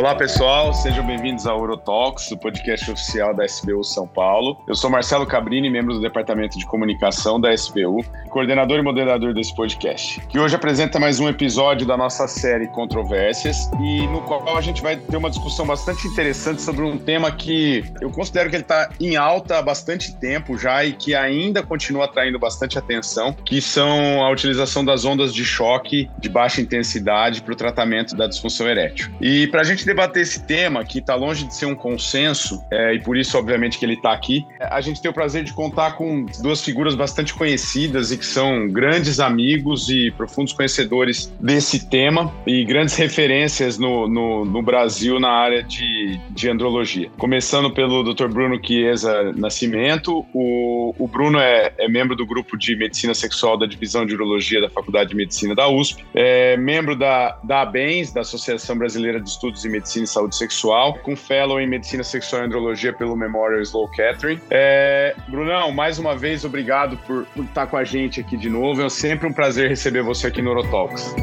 Olá pessoal, sejam bem-vindos ao Eurotalks, o podcast oficial da SBU São Paulo. Eu sou Marcelo Cabrini, membro do Departamento de Comunicação da SBU, coordenador e moderador desse podcast, que hoje apresenta mais um episódio da nossa série Controvérsias e no qual a gente vai ter uma discussão bastante interessante sobre um tema que eu considero que ele está em alta há bastante tempo já e que ainda continua atraindo bastante atenção, que são a utilização das ondas de choque de baixa intensidade para o tratamento da disfunção erétil. E para a gente debater esse tema, que está longe de ser um consenso, é, e por isso, obviamente, que ele está aqui, a gente tem o prazer de contar com duas figuras bastante conhecidas e que são grandes amigos e profundos conhecedores desse tema e grandes referências no, no, no Brasil na área de, de andrologia. Começando pelo Dr. Bruno Chiesa Nascimento, o, o Bruno é, é, membro do grupo de Medicina Sexual da Divisão de Urologia da Faculdade de Medicina da USP, é membro da, da ABENS, da Associação Brasileira de Estudos em Medicina e Saúde Sexual, com fellow em Medicina Sexual e Andrologia pelo Memorial Slow Catherine. É, Brunão, mais uma vez, obrigado por, por estar com a gente aqui de novo. É sempre um prazer receber você aqui no Orotalks.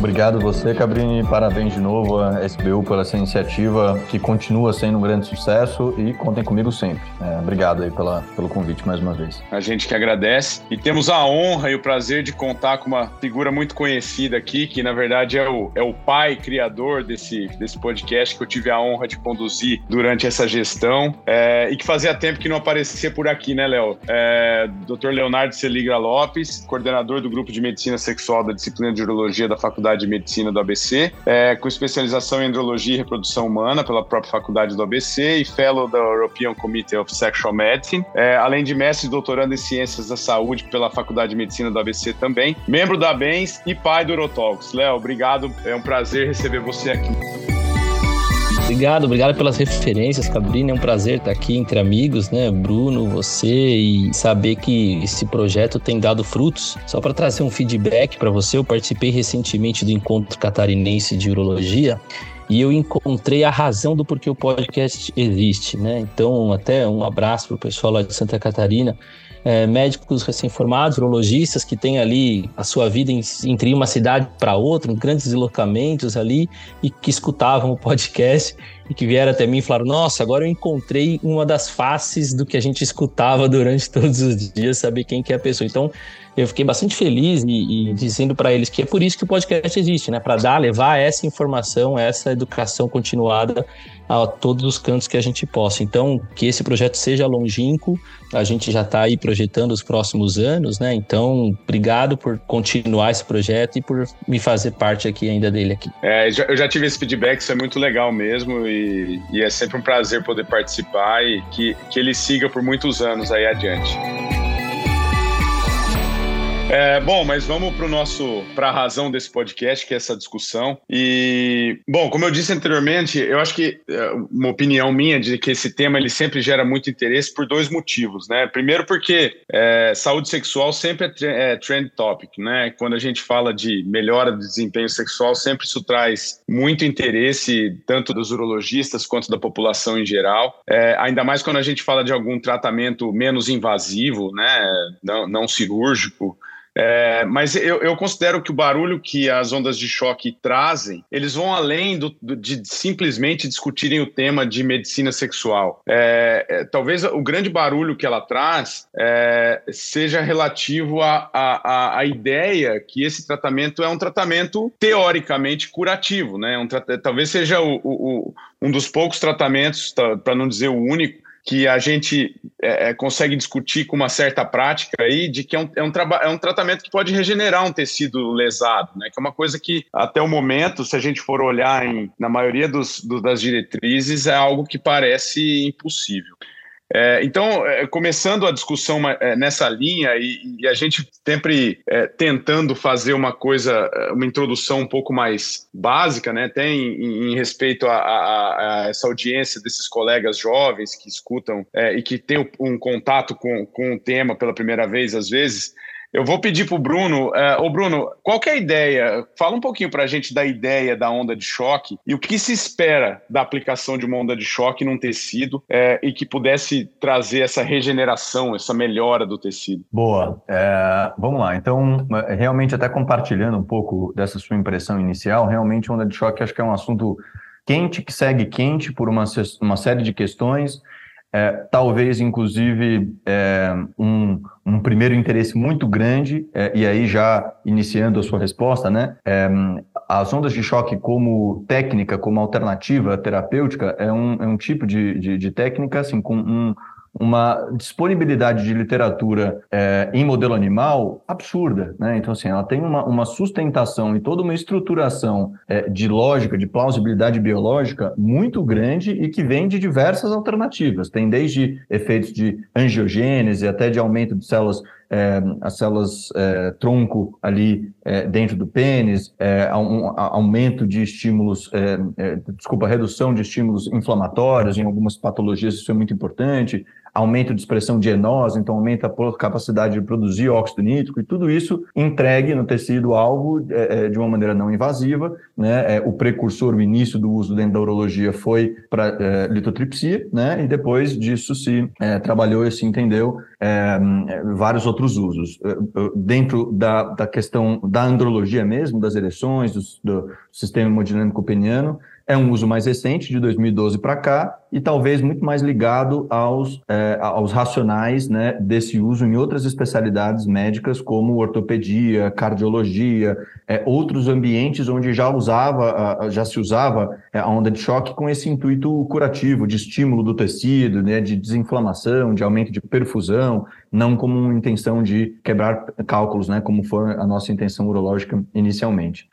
Obrigado você, Cabrini. Parabéns de novo à SBU pela essa iniciativa que continua sendo um grande sucesso e contem comigo sempre. É, obrigado aí pela, pelo convite mais uma vez. A gente que agradece e temos a honra e o prazer de contar com uma figura muito conhecida aqui, que na verdade é o, é o pai criador desse, desse podcast que eu tive a honra de conduzir durante essa gestão é, e que fazia tempo que não aparecia por aqui, né, Léo? É, Dr. Leonardo Celigra Lopes, coordenador do grupo de medicina sexual da disciplina de urologia da Faculdade Faculdade de Medicina do ABC, é, com especialização em Andrologia e Reprodução Humana pela própria Faculdade do ABC e Fellow da European Committee of Sexual Medicine, é, além de mestre e doutorando em Ciências da Saúde pela Faculdade de Medicina do ABC também, membro da BENS e pai do Urotalks. Léo, obrigado, é um prazer receber você aqui. Obrigado, obrigado pelas referências, Cabrini. É um prazer estar aqui entre amigos, né? Bruno, você e saber que esse projeto tem dado frutos. Só para trazer um feedback para você, eu participei recentemente do encontro catarinense de urologia e eu encontrei a razão do porquê o podcast existe, né? Então, até um abraço para o pessoal lá de Santa Catarina é, médicos recém-formados, urologistas que têm ali a sua vida em, entre uma cidade para outra, grandes deslocamentos ali, e que escutavam o podcast e que vieram até mim e falaram: Nossa, agora eu encontrei uma das faces do que a gente escutava durante todos os dias, saber quem que é a pessoa. Então, eu fiquei bastante feliz e, e dizendo para eles que é por isso que o podcast existe, né? Para dar, levar essa informação, essa educação continuada a todos os cantos que a gente possa. Então, que esse projeto seja longínquo, a gente já está aí projetando os próximos anos, né? Então, obrigado por continuar esse projeto e por me fazer parte aqui ainda dele aqui. É, eu já tive esse feedback, isso é muito legal mesmo e e, é sempre um prazer poder participar e que, que ele siga por muitos anos aí adiante. É, bom, mas vamos para o nosso para a razão desse podcast, que é essa discussão. E bom, como eu disse anteriormente, eu acho que é, uma opinião minha de que esse tema ele sempre gera muito interesse por dois motivos, né? Primeiro porque é, saúde sexual sempre é, é trend topic, né? Quando a gente fala de melhora do desempenho sexual, sempre isso traz muito interesse tanto dos urologistas quanto da população em geral. É, ainda mais quando a gente fala de algum tratamento menos invasivo, né? Não, não cirúrgico. É, mas eu, eu, considero que o barulho que as ondas de choque trazem, eles vão além do, do, de simplesmente discutirem o tema de medicina sexual. É, é, talvez o grande barulho que ela traz é, seja relativo à, ideia que esse tratamento é um tratamento teoricamente curativo, né? Um, talvez seja o, o, um dos poucos tratamentos, para não dizer o único, que a gente é, é, consegue discutir com uma certa prática aí de que é um, é, um é um tratamento que pode regenerar um tecido lesado, né? Que é uma coisa que, até o momento, se a gente for olhar em, na maioria dos, do, das diretrizes, é algo que parece impossível. É, então, é, começando a discussão é, nessa linha e, e, a gente sempre é, tentando fazer uma coisa, é, uma introdução um pouco mais básica, né, até em, em respeito a, a, a, essa audiência desses colegas jovens que escutam é, e que têm um contato com, com o tema pela primeira vez, às vezes, Eu vou pedir para o Bruno. Uh, ô Bruno, qual é a ideia? Fala um pouquinho para a gente da ideia da onda de choque e o que se espera da aplicação de uma onda de choque num tecido é, e que pudesse trazer essa regeneração, essa melhora do tecido. Boa. É, vamos lá. Então, realmente, até compartilhando um pouco dessa sua impressão inicial, realmente onda de choque acho que é um assunto quente que segue quente por uma, uma série de questões é, talvez, inclusive, é, um, um, primeiro interesse muito grande, é, e aí já iniciando a sua resposta, né? É, as ondas de choque como técnica, como alternativa terapêutica, é um, é um tipo de, de, de técnica, assim, com um, uma disponibilidade de literatura é, em modelo animal absurda, né? Então, assim, ela tem uma, uma sustentação e toda uma estruturação é, de lógica, de plausibilidade biológica muito grande e que vem de diversas alternativas. Tem desde efeitos de angiogênese até de aumento de células é, as células é, tronco ali é, dentro do pênis, um, aumento de estímulos, desculpa, redução de estímulos inflamatórios em algumas patologias, isso é muito importante, aumento de expressão de enose, então aumenta a capacidade de produzir óxido nítrico, e tudo isso entregue no tecido-alvo é, é, de uma maneira não invasiva. Né? É, o precursor, o início do uso dentro da urologia foi para é, litotripsia, né? e depois disso se é, trabalhou e se entendeu é, vários outros usos. Dentro da, da questão da andrologia mesmo, das ereções, do, do sistema hemodinâmico peniano, é um uso mais recente, de 2012 para cá, e talvez muito mais ligado aos, é, aos racionais né, desse uso em outras especialidades médicas, como ortopedia, cardiologia, é, outros ambientes onde já usava, já se usava é, a onda de choque com esse intuito curativo, de estímulo do tecido, né, de desinflamação, de aumento de perfusão, não como uma intenção de quebrar cálculos, né, como foi a nossa intenção urológica inicialmente.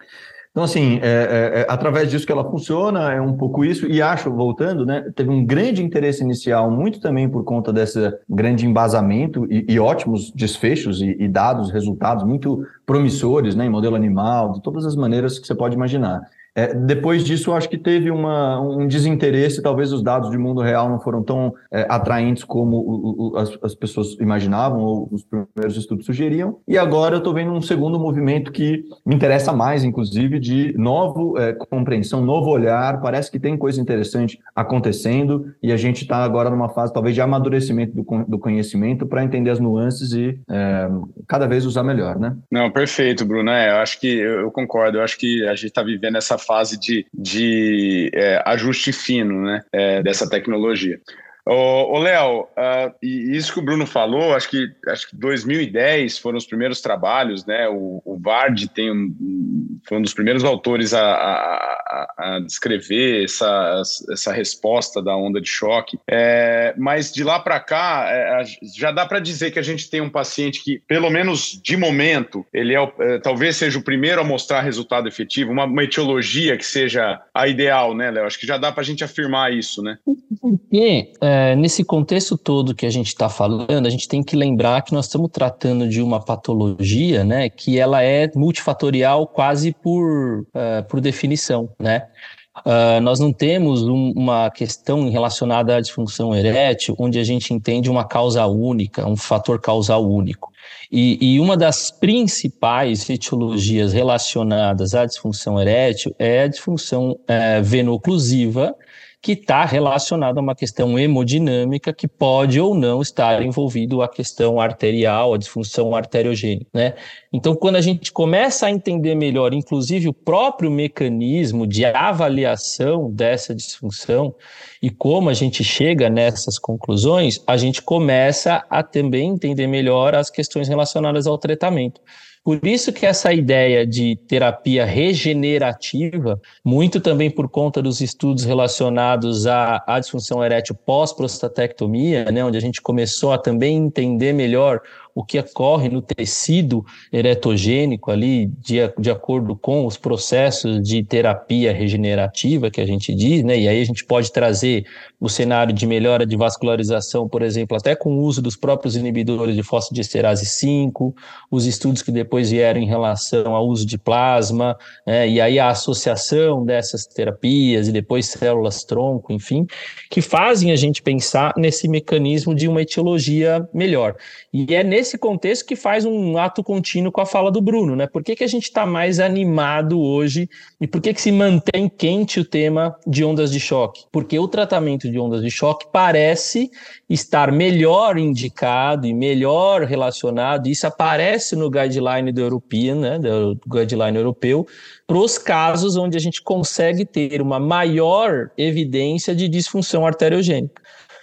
Então, assim, é, é, é, através disso que ela funciona, é um pouco isso, e acho, voltando, né, teve um grande interesse inicial, muito também por conta desse grande embasamento e, e ótimos desfechos e, e, dados, resultados muito promissores, né, em modelo animal, de todas as maneiras que você pode imaginar. É, depois disso, acho que teve uma, um desinteresse, talvez os dados de mundo real não foram tão é, atraentes como o, o, as, as, pessoas imaginavam ou os primeiros estudos sugeriam. E agora eu estou vendo um segundo movimento que me interessa mais, inclusive, de novo é, compreensão, novo olhar. Parece que tem coisa interessante acontecendo e a gente está agora numa fase talvez de amadurecimento do, do conhecimento para entender as nuances e é, cada vez usar melhor, né? Não, perfeito, Bruno. É, eu acho que eu, eu concordo. Eu acho que a gente está vivendo essa fase de, de é, ajuste fino né, é, dessa tecnologia. Ô, Léo, uh, e isso que o Bruno falou, acho que acho que 2010 foram os primeiros trabalhos, né? O, o Vard tem um, foi um dos primeiros autores a, a, a descrever essa, essa resposta da onda de choque. É, mas de lá para cá, é, já dá para dizer que a gente tem um paciente que, pelo menos de momento, ele é, é talvez seja o primeiro a mostrar resultado efetivo, uma, uma etiologia que seja a ideal, né, Léo? Acho que já dá para a gente afirmar isso, né? Porque é, nesse contexto todo que a gente está falando, a gente tem que lembrar que nós estamos tratando de uma patologia, né, que ela é multifatorial quase por, uh, por definição, né? Uh, nós não temos um, uma questão relacionada à disfunção erétil, onde a gente entende uma causa única, um fator causal único. E, e, uma das principais etiologias relacionadas à disfunção erétil é a disfunção é, venoclusiva, que está relacionado a uma questão hemodinâmica que pode ou não estar envolvido a questão arterial, a disfunção arteriogênica, né? Então, quando a gente começa a entender melhor, inclusive o próprio mecanismo de avaliação dessa disfunção e como a gente chega nessas conclusões, a gente começa a também entender melhor as questões relacionadas ao tratamento. Por isso que essa ideia de terapia regenerativa, muito também por conta dos estudos relacionados à, à disfunção erétil pós-prostatectomia, né, onde a gente começou a também entender melhor o que ocorre no tecido eretogênico ali, de, de acordo com os processos de terapia regenerativa que a gente diz, né? E aí a gente pode trazer o cenário de melhora de vascularização, por exemplo, até com o uso dos próprios inibidores de fosfodiesterase 5, os estudos que depois vieram em relação ao uso de plasma, né? e aí a associação dessas terapias e depois células-tronco, enfim, que fazem a gente pensar nesse mecanismo de uma etiologia melhor. E é nesse nesse contexto que faz um ato contínuo com a fala do Bruno, né? Por que, que a gente está mais animado hoje e por que, que se mantém quente o tema de ondas de choque? Porque o tratamento de ondas de choque parece estar melhor indicado e melhor relacionado, isso aparece no guideline do European, né, do guideline europeu, para os casos onde a gente consegue ter uma maior evidência de disfunção arteriogênica.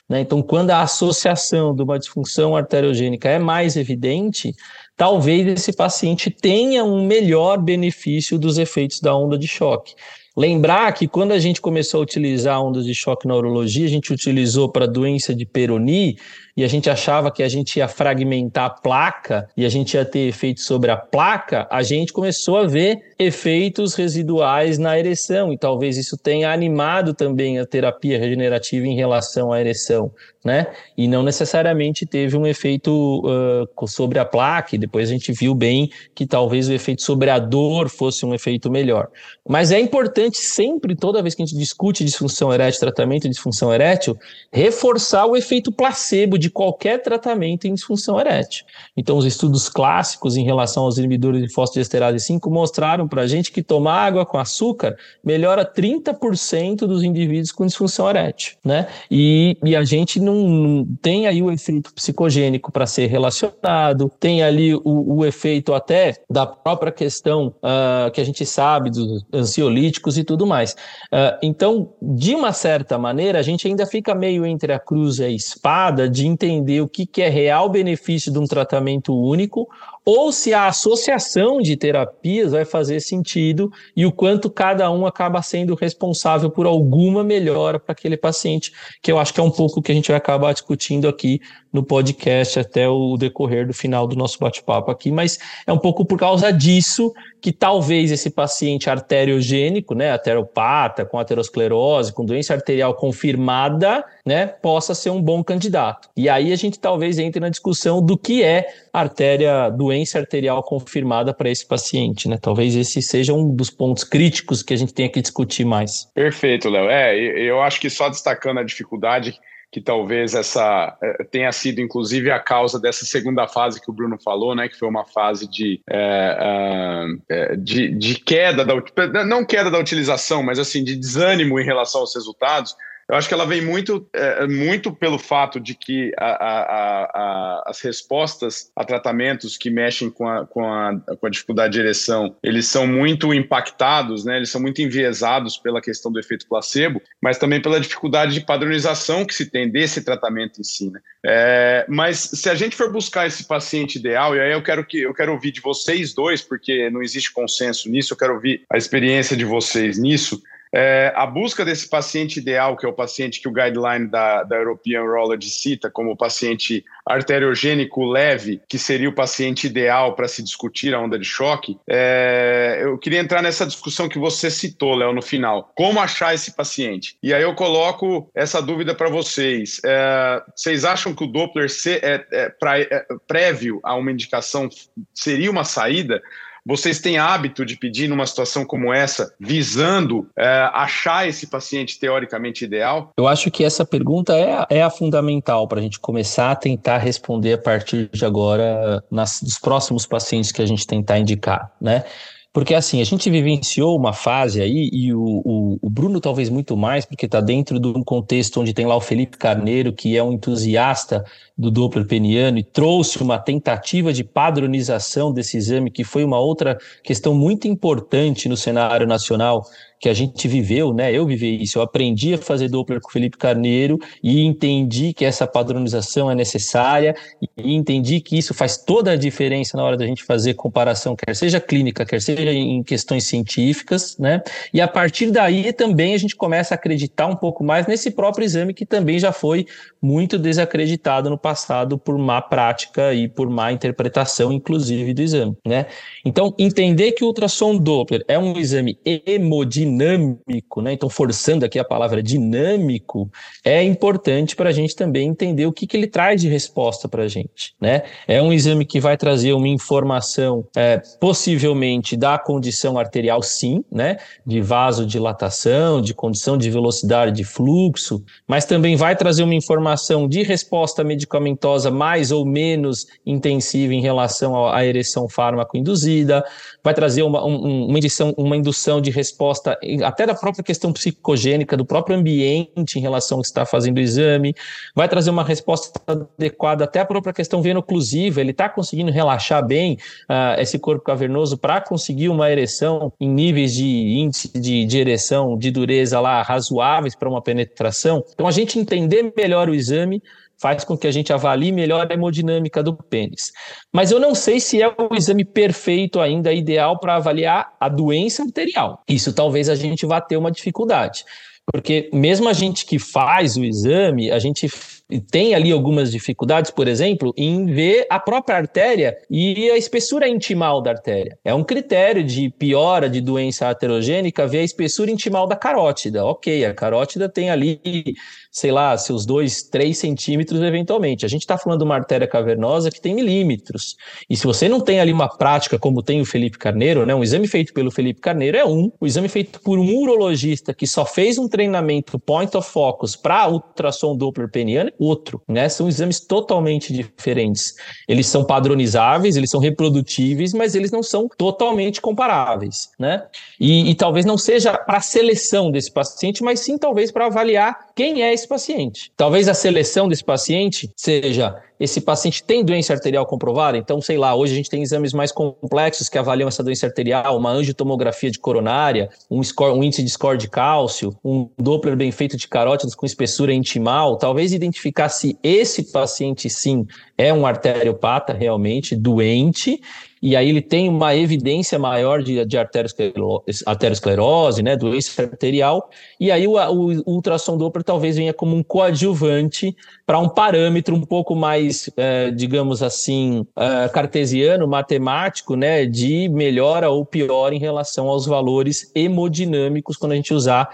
Né? Então, quando a associação de uma disfunção arteriogênica é mais evidente, talvez esse paciente tenha um melhor benefício dos efeitos da onda de choque. Lembrar que quando a gente começou a utilizar ondas de choque na urologia, a gente utilizou para doença de Peroni e a gente achava que a gente ia fragmentar a placa e a gente ia ter efeitos sobre a placa, a gente começou a ver efeitos residuais na ereção e talvez isso tenha animado também a terapia regenerativa em relação à ereção, né? E não necessariamente teve um efeito uh, sobre a placa, e depois a gente viu bem que talvez o efeito sobre a dor fosse um efeito melhor. Mas é importante sempre, toda vez que a gente discute disfunção erétil, tratamento de disfunção erétil, reforçar o efeito placebo de qualquer tratamento em disfunção erétil. Então, os estudos clássicos em relação aos inibidores de fosfodiesterase 5 mostraram para a gente que tomar água com açúcar melhora 30% dos indivíduos com disfunção erétil, né? E, e a gente não, não tem aí o efeito psicogênico para ser relacionado, tem ali o, o, efeito até da própria questão uh, que a gente sabe dos ansiolíticos e tudo mais. Uh, então, de uma certa maneira, a gente ainda fica meio entre a cruz e a espada de entender o que, que é real benefício de um tratamento único ou se a associação de terapias vai fazer sentido e o quanto cada um acaba sendo responsável por alguma melhora para aquele paciente, que eu acho que é um pouco que a gente vai acabar discutindo aqui no podcast até o decorrer do final do nosso bate-papo aqui, mas é um pouco por causa disso que talvez esse paciente arteriogênico, né, ateropata, com aterosclerose, com doença arterial confirmada, né, possa ser um bom candidato. E aí a gente talvez entre na discussão do que é artéria, doença arterial confirmada para esse paciente, né? Talvez esse seja um dos pontos críticos que a gente tenha que discutir mais. Perfeito, Léo. É, eu acho que só destacando a dificuldade que talvez essa é, tenha sido inclusive a causa dessa segunda fase que o Bruno falou, né, que foi uma fase de, é, é, de, de, queda da não queda da utilização, mas assim de desânimo em relação aos resultados. Eu acho que ela vem muito, é, muito pelo fato de que a, a, a, as respostas a tratamentos que mexem com a, com, com a, dificuldade de ereção, eles são muito impactados, né? eles são muito enviesados pela questão do efeito placebo, mas também pela dificuldade de padronização que se tem desse tratamento em si. Né? É, mas se a gente for buscar esse paciente ideal, e aí eu quero, que, eu quero ouvir de vocês dois, porque não existe consenso nisso, eu quero ouvir a experiência de vocês nisso, é, a busca desse paciente ideal, que é o paciente que o guideline da, da European Urology cita como paciente arteriogênico leve, que seria o paciente ideal para se discutir a onda de choque, é, eu queria entrar nessa discussão que você citou, Léo, no final. Como achar esse paciente? E aí eu coloco essa dúvida para vocês. É, vocês acham que o Doppler é, é, pra, é, prévio a uma indicação seria uma saída? Vocês têm hábito de pedir numa situação como essa, visando é, achar esse paciente teoricamente ideal? Eu acho que essa pergunta é, é a fundamental para a gente começar a tentar responder a partir de agora nas, dos próximos pacientes que a gente tentar indicar, né? Porque assim, a gente vivenciou uma fase aí, e o, o, o Bruno talvez muito mais, porque está dentro de um contexto onde tem lá o Felipe Carneiro, que é um entusiasta do Doppler peniano e trouxe uma tentativa de padronização desse exame, que foi uma outra questão muito importante no cenário nacional que a gente viveu, né? Eu vivi isso, eu aprendi a fazer Doppler com o Felipe Carneiro e entendi que essa padronização é necessária e entendi que isso faz toda a diferença na hora da gente fazer comparação, quer seja clínica, quer seja em questões científicas, né? E a partir daí também a gente começa a acreditar um pouco mais nesse próprio exame que também já foi muito desacreditado no passado por má prática e por má interpretação, inclusive, do exame, né? Então, entender que o ultrassom Doppler é um exame hemodinâmico dinâmico, né? Então, forçando aqui a palavra dinâmico, é importante para a gente também entender o que, que ele traz de resposta para a gente, né? É um exame que vai trazer uma informação, é, possivelmente, da condição arterial, sim, né? De vasodilatação, de condição de velocidade de fluxo, mas também vai trazer uma informação de resposta medicamentosa mais ou menos intensiva em relação à ereção fármaco induzida, vai trazer uma, um, uma, indução, uma indução de resposta até da própria questão psicogênica, do próprio ambiente em relação ao que está fazendo o exame, vai trazer uma resposta adequada até a própria questão venoclusiva, ele está conseguindo relaxar bem uh, esse corpo cavernoso para conseguir uma ereção em níveis de índice de, de ereção, de dureza lá razoáveis para uma penetração. Então, a gente entender melhor o exame faz com que a gente avalie melhor a hemodinâmica do pênis. Mas eu não sei se é o exame perfeito ainda, ideal para avaliar a doença arterial. Isso talvez a gente vá ter uma dificuldade. Porque mesmo a gente que faz o exame, a gente tem ali algumas dificuldades, por exemplo, em ver a própria artéria e a espessura intimal da artéria. É um critério de piora de doença aterogênica ver a espessura intimal da carótida. Ok, a carótida tem ali sei lá, seus dois, três centímetros eventualmente. A gente está falando de uma artéria cavernosa que tem milímetros. E se você não tem ali uma prática como tem o Felipe Carneiro, né, um exame feito pelo Felipe Carneiro é um, o exame feito por um urologista que só fez um treinamento point of focus para ultrassom Doppler peniano é outro, né? São exames totalmente diferentes. Eles são padronizáveis, eles são reprodutíveis, mas eles não são totalmente comparáveis, né? E, e talvez não seja para seleção desse paciente, mas sim talvez para avaliar quem é esse esse paciente. Talvez a seleção desse paciente seja esse paciente tem doença arterial comprovada, então, sei lá, hoje a gente tem exames mais complexos que avaliam essa doença arterial, uma angiotomografia de coronária, um, score, um índice de score de cálcio, um Doppler bem feito de carótidas com espessura intimal, talvez identificar se esse paciente, sim, é um arteriopata realmente doente e aí ele tem uma evidência maior de, de arteriosclerose, né, doença arterial, e aí o, o, o ultrassom Doppler talvez venha como um coadjuvante para um parâmetro um pouco mais, é, digamos assim, é, cartesiano, matemático, né, de melhora ou pior em relação aos valores hemodinâmicos quando a gente usar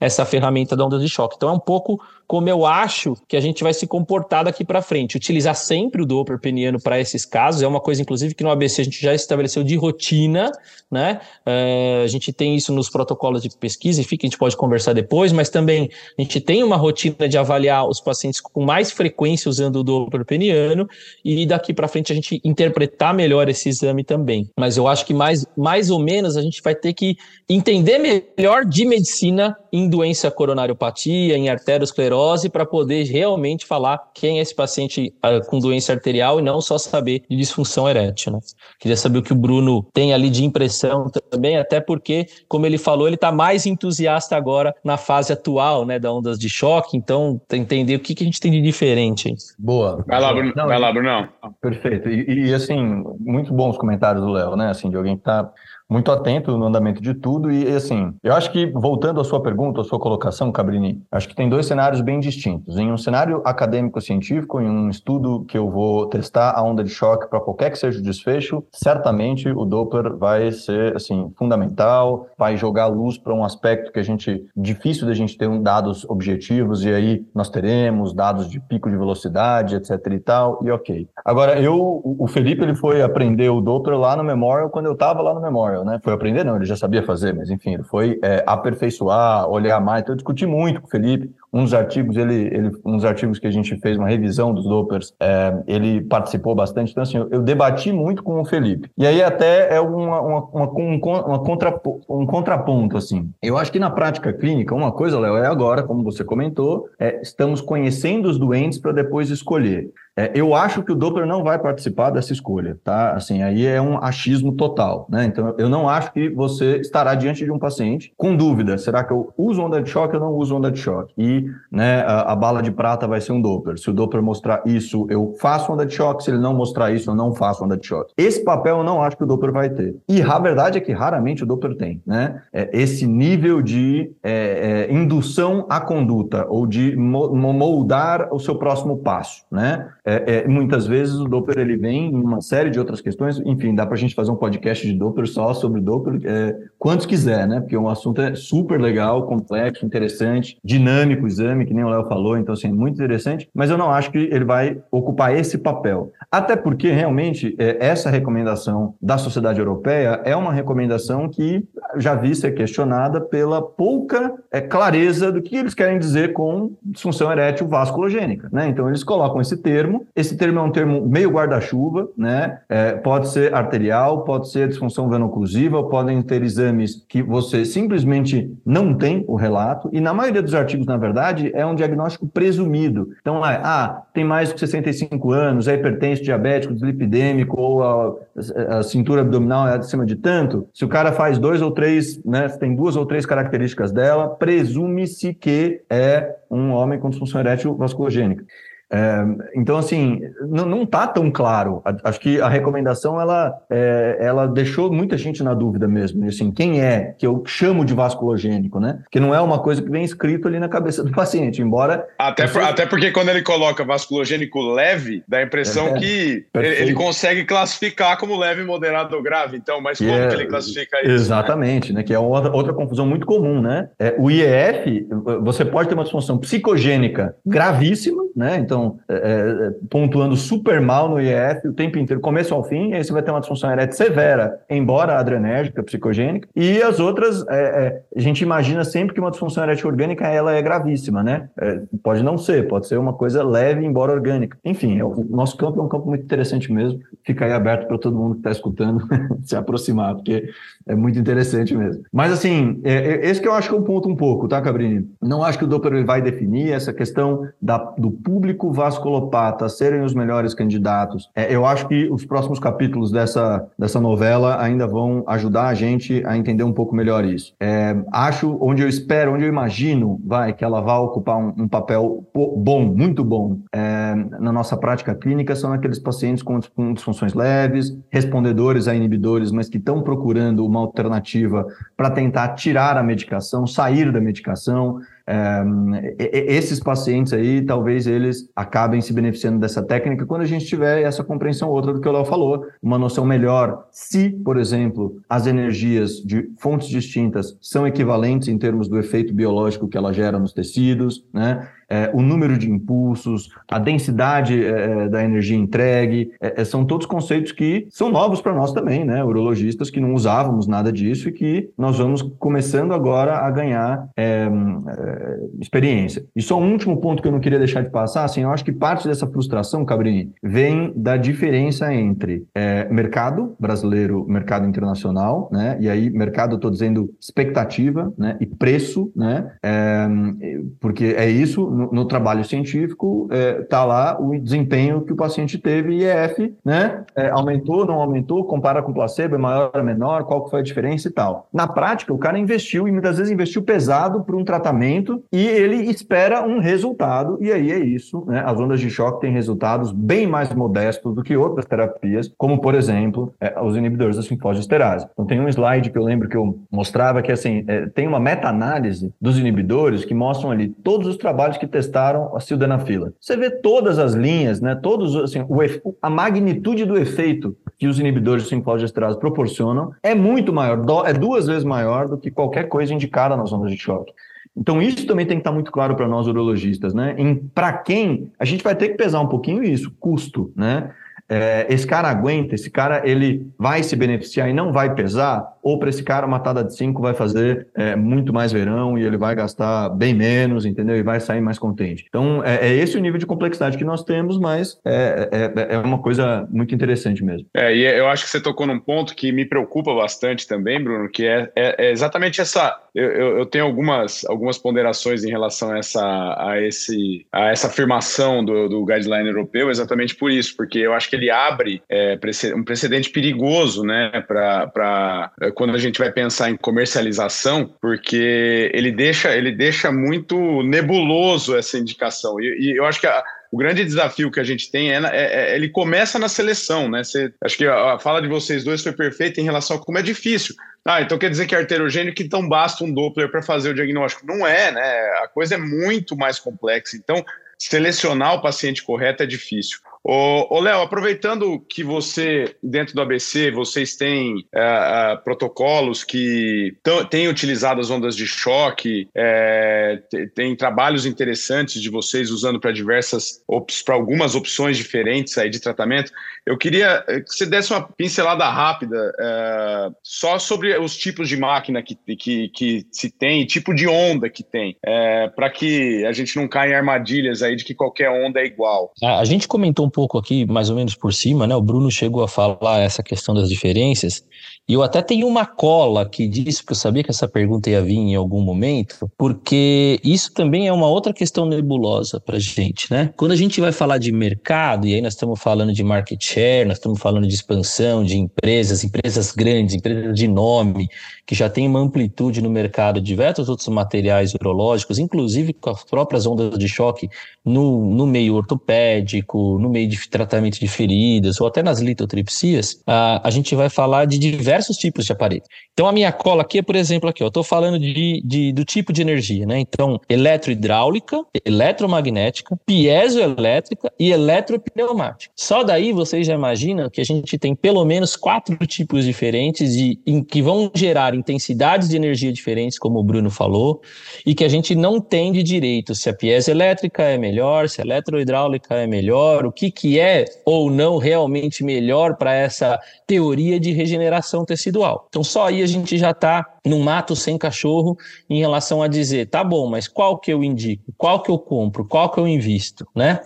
essa ferramenta da onda de choque. Então é um pouco como eu acho que a gente vai se comportar daqui para frente. Utilizar sempre o Doppler peniano para esses casos é uma coisa, inclusive, que no ABC a gente já estabeleceu de rotina, né? Uh, a gente tem isso nos protocolos de pesquisa, enfim, que a gente pode conversar depois, mas também a gente tem uma rotina de avaliar os pacientes com mais frequência usando o Doppler peniano e daqui para frente a gente interpretar melhor esse exame também. Mas eu acho que mais, mais ou menos a gente vai ter que entender melhor de medicina em doença coronariopatia, em arteriosclerose para poder realmente falar quem é esse paciente uh, com doença arterial e não só saber de disfunção erétil. Né? Queria saber o que o Bruno tem ali de impressão também, até porque, como ele falou, ele está mais entusiasta agora na fase atual né, da ondas de choque, então entender o que, que a gente tem de diferente. Hein? Boa. Vai lá, Bruno. Não, Vai lá, Bruno. Perfeito. E, e assim, muito bons comentários do Léo, né? Assim, de alguém que está muito atento no andamento de tudo. E, assim, eu acho que, voltando à sua pergunta, à sua colocação, Cabrini, acho que tem dois cenários bem distintos. Em um cenário acadêmico-científico, em um estudo que eu vou testar a onda de choque para qualquer que seja o desfecho, certamente o Doppler vai ser, assim, fundamental, vai jogar luz para um aspecto que a gente, difícil da gente ter um dados objetivos, e aí nós teremos dados de pico de velocidade, etc e tal, e ok. Agora, eu, o Felipe, ele foi aprender o Doppler lá no Memorial, quando eu estava lá no Memorial né? Foi aprender, não, ele já sabia fazer, mas enfim, ele foi é, aperfeiçoar, olhar mais. Então, eu discuti muito com o Felipe. Um dos artigos, ele, ele, um dos artigos que a gente fez uma revisão dos Dopplers, é, ele participou bastante. Então, assim, eu, eu, debati muito com o Felipe. E aí até é uma, uma, uma, um, uma um contraponto, assim. Eu acho que na prática clínica, uma coisa, Léo, é agora, como você comentou, é, estamos conhecendo os doentes para depois escolher. É, eu acho que o Doppler não vai participar dessa escolha, tá? Assim, aí é um achismo total, né? Então, eu não acho que você estará diante de um paciente com dúvida, será que eu uso onda de choque ou não uso onda de choque? E, né, a, a, bala de prata vai ser um Doppler. Se o Doppler mostrar isso, eu faço onda de choque, se ele não mostrar isso, eu não faço onda de choque. Esse papel eu não acho que o Doppler vai ter. E a verdade é que raramente o Doppler tem, né? É, esse nível de é, é, indução à conduta ou de moldar o seu próximo passo, né? É, é, muitas vezes o Doppler ele vem em uma série de outras questões, enfim, dá para a gente fazer um podcast de Doppler só sobre Doppler, é, quantos quiser, né? Porque o assunto é super legal, complexo, interessante, dinâmico o exame, que nem o Léo falou, então assim, é muito interessante, mas eu não acho que ele vai ocupar esse papel. Até porque realmente é, essa recomendação da sociedade europeia é uma recomendação que já vi ser questionada pela pouca é, clareza do que eles querem dizer com disfunção erétil vasculogênica, né? Então eles colocam esse termo, esse termo é um termo meio guarda-chuva, né? É, pode ser arterial, pode ser disfunção venoclusiva, podem ter exames que você simplesmente não tem o relato, e na maioria dos artigos, na verdade, é um diagnóstico presumido. Então, é, ah, tem mais de 65 anos, é hipertenso, diabético, dislipidêmico, ou a, a cintura abdominal é acima de tanto. Se o cara faz dois ou três, né, tem duas ou três características dela, presume-se que é um homem com disfunção erétil vasculogênica. É, então, assim, não está tão claro. Acho que a recomendação ela, é, ela deixou muita gente na dúvida mesmo. Assim, quem é que eu chamo de vasculogênico, né? Que não é uma coisa que vem escrito ali na cabeça do paciente, embora. Até, por, até porque quando ele coloca vasculogênico leve, dá a impressão é, que ele, ele, consegue classificar como leve, moderado ou grave. Então, mas como que ele classifica isso? Exatamente, né? Que é outra, outra confusão muito comum, né? É, o IEF, você pode ter uma disfunção psicogênica gravíssima, né? Então, então, é, é, pontuando super mal no IF o tempo inteiro, começo ao fim, aí você vai ter uma disfunção erétil severa, embora adrenérgica, psicogênica, e as outras, é, é, a gente imagina sempre que uma disfunção erétil orgânica, ela é gravíssima, né? É, pode não ser, pode ser uma coisa leve, embora orgânica. Enfim, é o nosso campo é um campo muito interessante mesmo, fica aí aberto para todo mundo que está escutando se aproximar, porque é muito interessante mesmo. Mas, assim, esse que eu acho que é um ponto um pouco, tá, Cabrini? Não acho que o Doppler vai definir essa questão da, do público vasculopata serem os melhores candidatos, é, eu acho que os próximos capítulos dessa, dessa novela ainda vão ajudar a gente a entender um pouco melhor isso. É, acho, onde eu espero, onde eu imagino, vai, que ela vai ocupar um, um papel bom, muito bom, é, na nossa prática clínica, são aqueles pacientes com, com disfunções leves, respondedores a inibidores, mas que estão procurando uma alternativa para tentar tirar a medicação, sair da medicação, esses pacientes aí, talvez eles acabem se beneficiando dessa técnica quando a gente tiver essa compreensão outra do que o Léo falou, uma noção melhor se, por exemplo, as energias de fontes distintas são equivalentes em termos do efeito biológico que ela gera nos tecidos, né? É, o número de impulsos, a densidade é, é da energia entregue, é, é, são todos conceitos que são novos para nós também, né? Urologistas que não usávamos nada disso e que nós vamos começando agora a ganhar é, experiência. E só um último ponto que eu não queria deixar de passar, assim, eu acho que parte dessa frustração, Cabrini, vem da diferença entre mercado brasileiro, mercado internacional, né? E aí, mercado, eu estou dizendo expectativa, né? E preço, né? porque é isso no, trabalho científico está é, tá lá o desempenho que o paciente teve IEF, né? É, aumentou, não aumentou, compara com placebo, é maior, é menor, qual que foi a diferença e tal. Na prática, o cara investiu e muitas vezes investiu pesado para um tratamento e ele espera um resultado e aí é isso, né? As ondas de choque têm resultados bem mais modestos do que outras terapias, como por exemplo é, os inibidores da sinfosgesterase. Então tem um slide que eu lembro que eu mostrava que assim é, tem uma meta-análise dos inibidores que mostram ali todos os trabalhos que testaram a sildenafila. Você vê todas as linhas, né, todos, assim, o, a magnitude do efeito que os inibidores de 5 proporcionam é muito maior, é duas vezes maior do que qualquer coisa indicada nas ondas de choque. Então, isso também tem que estar muito claro para nós urologistas, né? Para quem, a gente vai ter que pesar um pouquinho isso, custo, né? É, esse cara aguenta, esse cara ele vai se beneficiar e não vai pesar, ou para esse cara uma matada de cinco vai fazer é, muito mais verão e ele vai gastar bem menos, entendeu? E vai sair mais contente. Então, é, é esse o nível de complexidade que nós temos, mas é, é, é, uma coisa muito interessante mesmo. É, e eu acho que você tocou num ponto que me preocupa bastante também, Bruno, que é, é, é exatamente essa. Eu, eu, eu, tenho algumas, algumas ponderações em relação a essa, a esse, a essa afirmação do, do guideline europeu, exatamente por isso, porque eu acho que ele abre um precedente perigoso, né, para quando a gente vai pensar em comercialização, porque ele deixa, ele deixa muito nebuloso essa indicação. E, e eu acho que a, o grande desafio que a gente tem é, é, é ele começa na seleção, né? Acho que a, a, fala de vocês dois foi perfeita em relação a como é difícil. Ah, então quer dizer que é arterogênico, então basta um Doppler para fazer o diagnóstico. Não é, né? A coisa é muito mais complexa. Então, selecionar o paciente correto é difícil. Ô, Léo, aproveitando que você, dentro do ABC, vocês têm é, protocolos que têm utilizado as ondas de choque, é, tem trabalhos interessantes de vocês usando para diversas, para algumas opções diferentes aí de tratamento. Eu queria que você desse uma pincelada rápida é, só sobre os tipos de máquina que, que, que se tem, tipo de onda que tem, é, para que a gente não caia em armadilhas aí de que qualquer onda é igual. A gente comentou um pouco aqui, mais ou menos por cima, né? O Bruno chegou a falar essa questão das diferenças. E eu até tenho uma cola que diz, porque eu sabia que essa pergunta ia vir em algum momento, porque isso também é uma outra questão nebulosa para gente, né? Quando a gente vai falar de mercado, e aí nós estamos falando de market share, nós estamos falando de expansão de empresas, empresas grandes, empresas de nome, que já tem uma amplitude no mercado de diversos outros materiais urológicos, inclusive com as próprias ondas de choque no, no meio ortopédico, no meio de tratamento de feridas, ou até nas litotripsias, a, a gente vai falar de diversos tipos de aparelho. Então, a minha cola aqui é, por exemplo, aqui, eu estou falando de, de, do tipo de energia, né? Então, eletrohidráulica, eletromagnética, piezoelétrica e eletropneumática. Só daí vocês já imaginam que a gente tem pelo menos quatro tipos diferentes de, em, que vão gerar intensidades de energia diferentes, como o Bruno falou, e que a gente não tem de direito se a piezoelétrica é melhor, se a eletrohidráulica é melhor, o que, que é ou não realmente melhor para essa teoria de regeneração tecidual. Então, só aí a gente já está num mato sem cachorro em relação a dizer, tá bom, mas qual que eu indico, qual que eu compro, qual que eu invisto, né?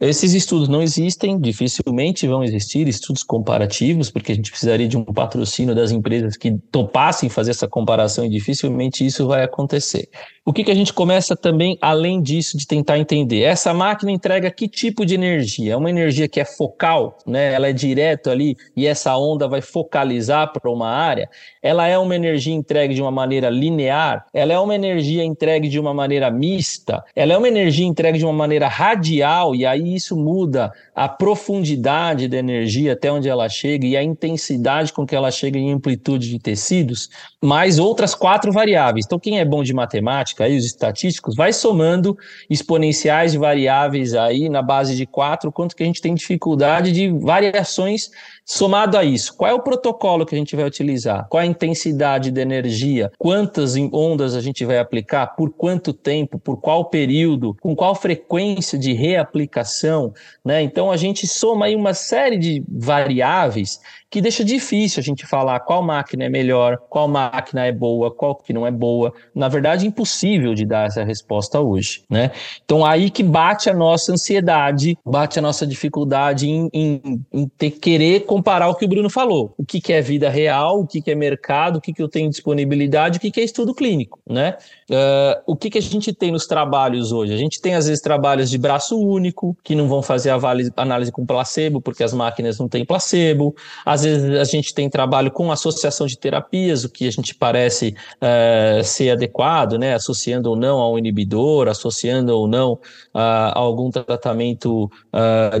Esses estudos não existem, dificilmente vão existir estudos comparativos, porque a gente precisaria de um patrocínio das empresas que topassem fazer essa comparação e dificilmente isso vai acontecer. O que, que a gente começa também, além disso, de tentar entender? Essa máquina entrega que tipo de energia? É uma energia que é focal, né? ela é direto ali e essa onda vai focalizar para uma área? Ela é uma energia entregue de uma maneira linear? Ela é uma energia entregue de uma maneira mista? Ela é uma energia entregue de uma maneira radial e aí isso muda a profundidade da energia até onde ela chega e a intensidade com que ela chega em amplitude de tecidos? Mais outras quatro variáveis. Então, quem é bom de matemática, aí, os estatísticos, vai somando exponenciais de variáveis aí na base de quatro, quanto que a gente tem dificuldade de variações Somado a isso, qual é o protocolo que a gente vai utilizar? Qual a intensidade de energia? Quantas ondas a gente vai aplicar? Por quanto tempo? Por qual período? Com qual frequência de reaplicação? Né? Então a gente soma aí uma série de variáveis que deixa difícil a gente falar qual máquina é melhor, qual máquina é boa, qual que não é boa. Na verdade, impossível de dar essa resposta hoje, né? Então aí que bate a nossa ansiedade, bate a nossa dificuldade em, em, em ter querer comparar o que o Bruno falou. O que, que é vida real, o que, que é mercado, o que, que eu tenho disponibilidade, o que, que é estudo clínico, né? Uh, o que, que a gente tem nos trabalhos hoje? A gente tem, às vezes, trabalhos de braço único, que não vão fazer análise com placebo, porque as máquinas não têm placebo. Às vezes, a gente tem trabalho com associação de terapias, o que a gente parece uh, ser adequado, né? Associando ou não a um inibidor, associando ou não uh, a algum tratamento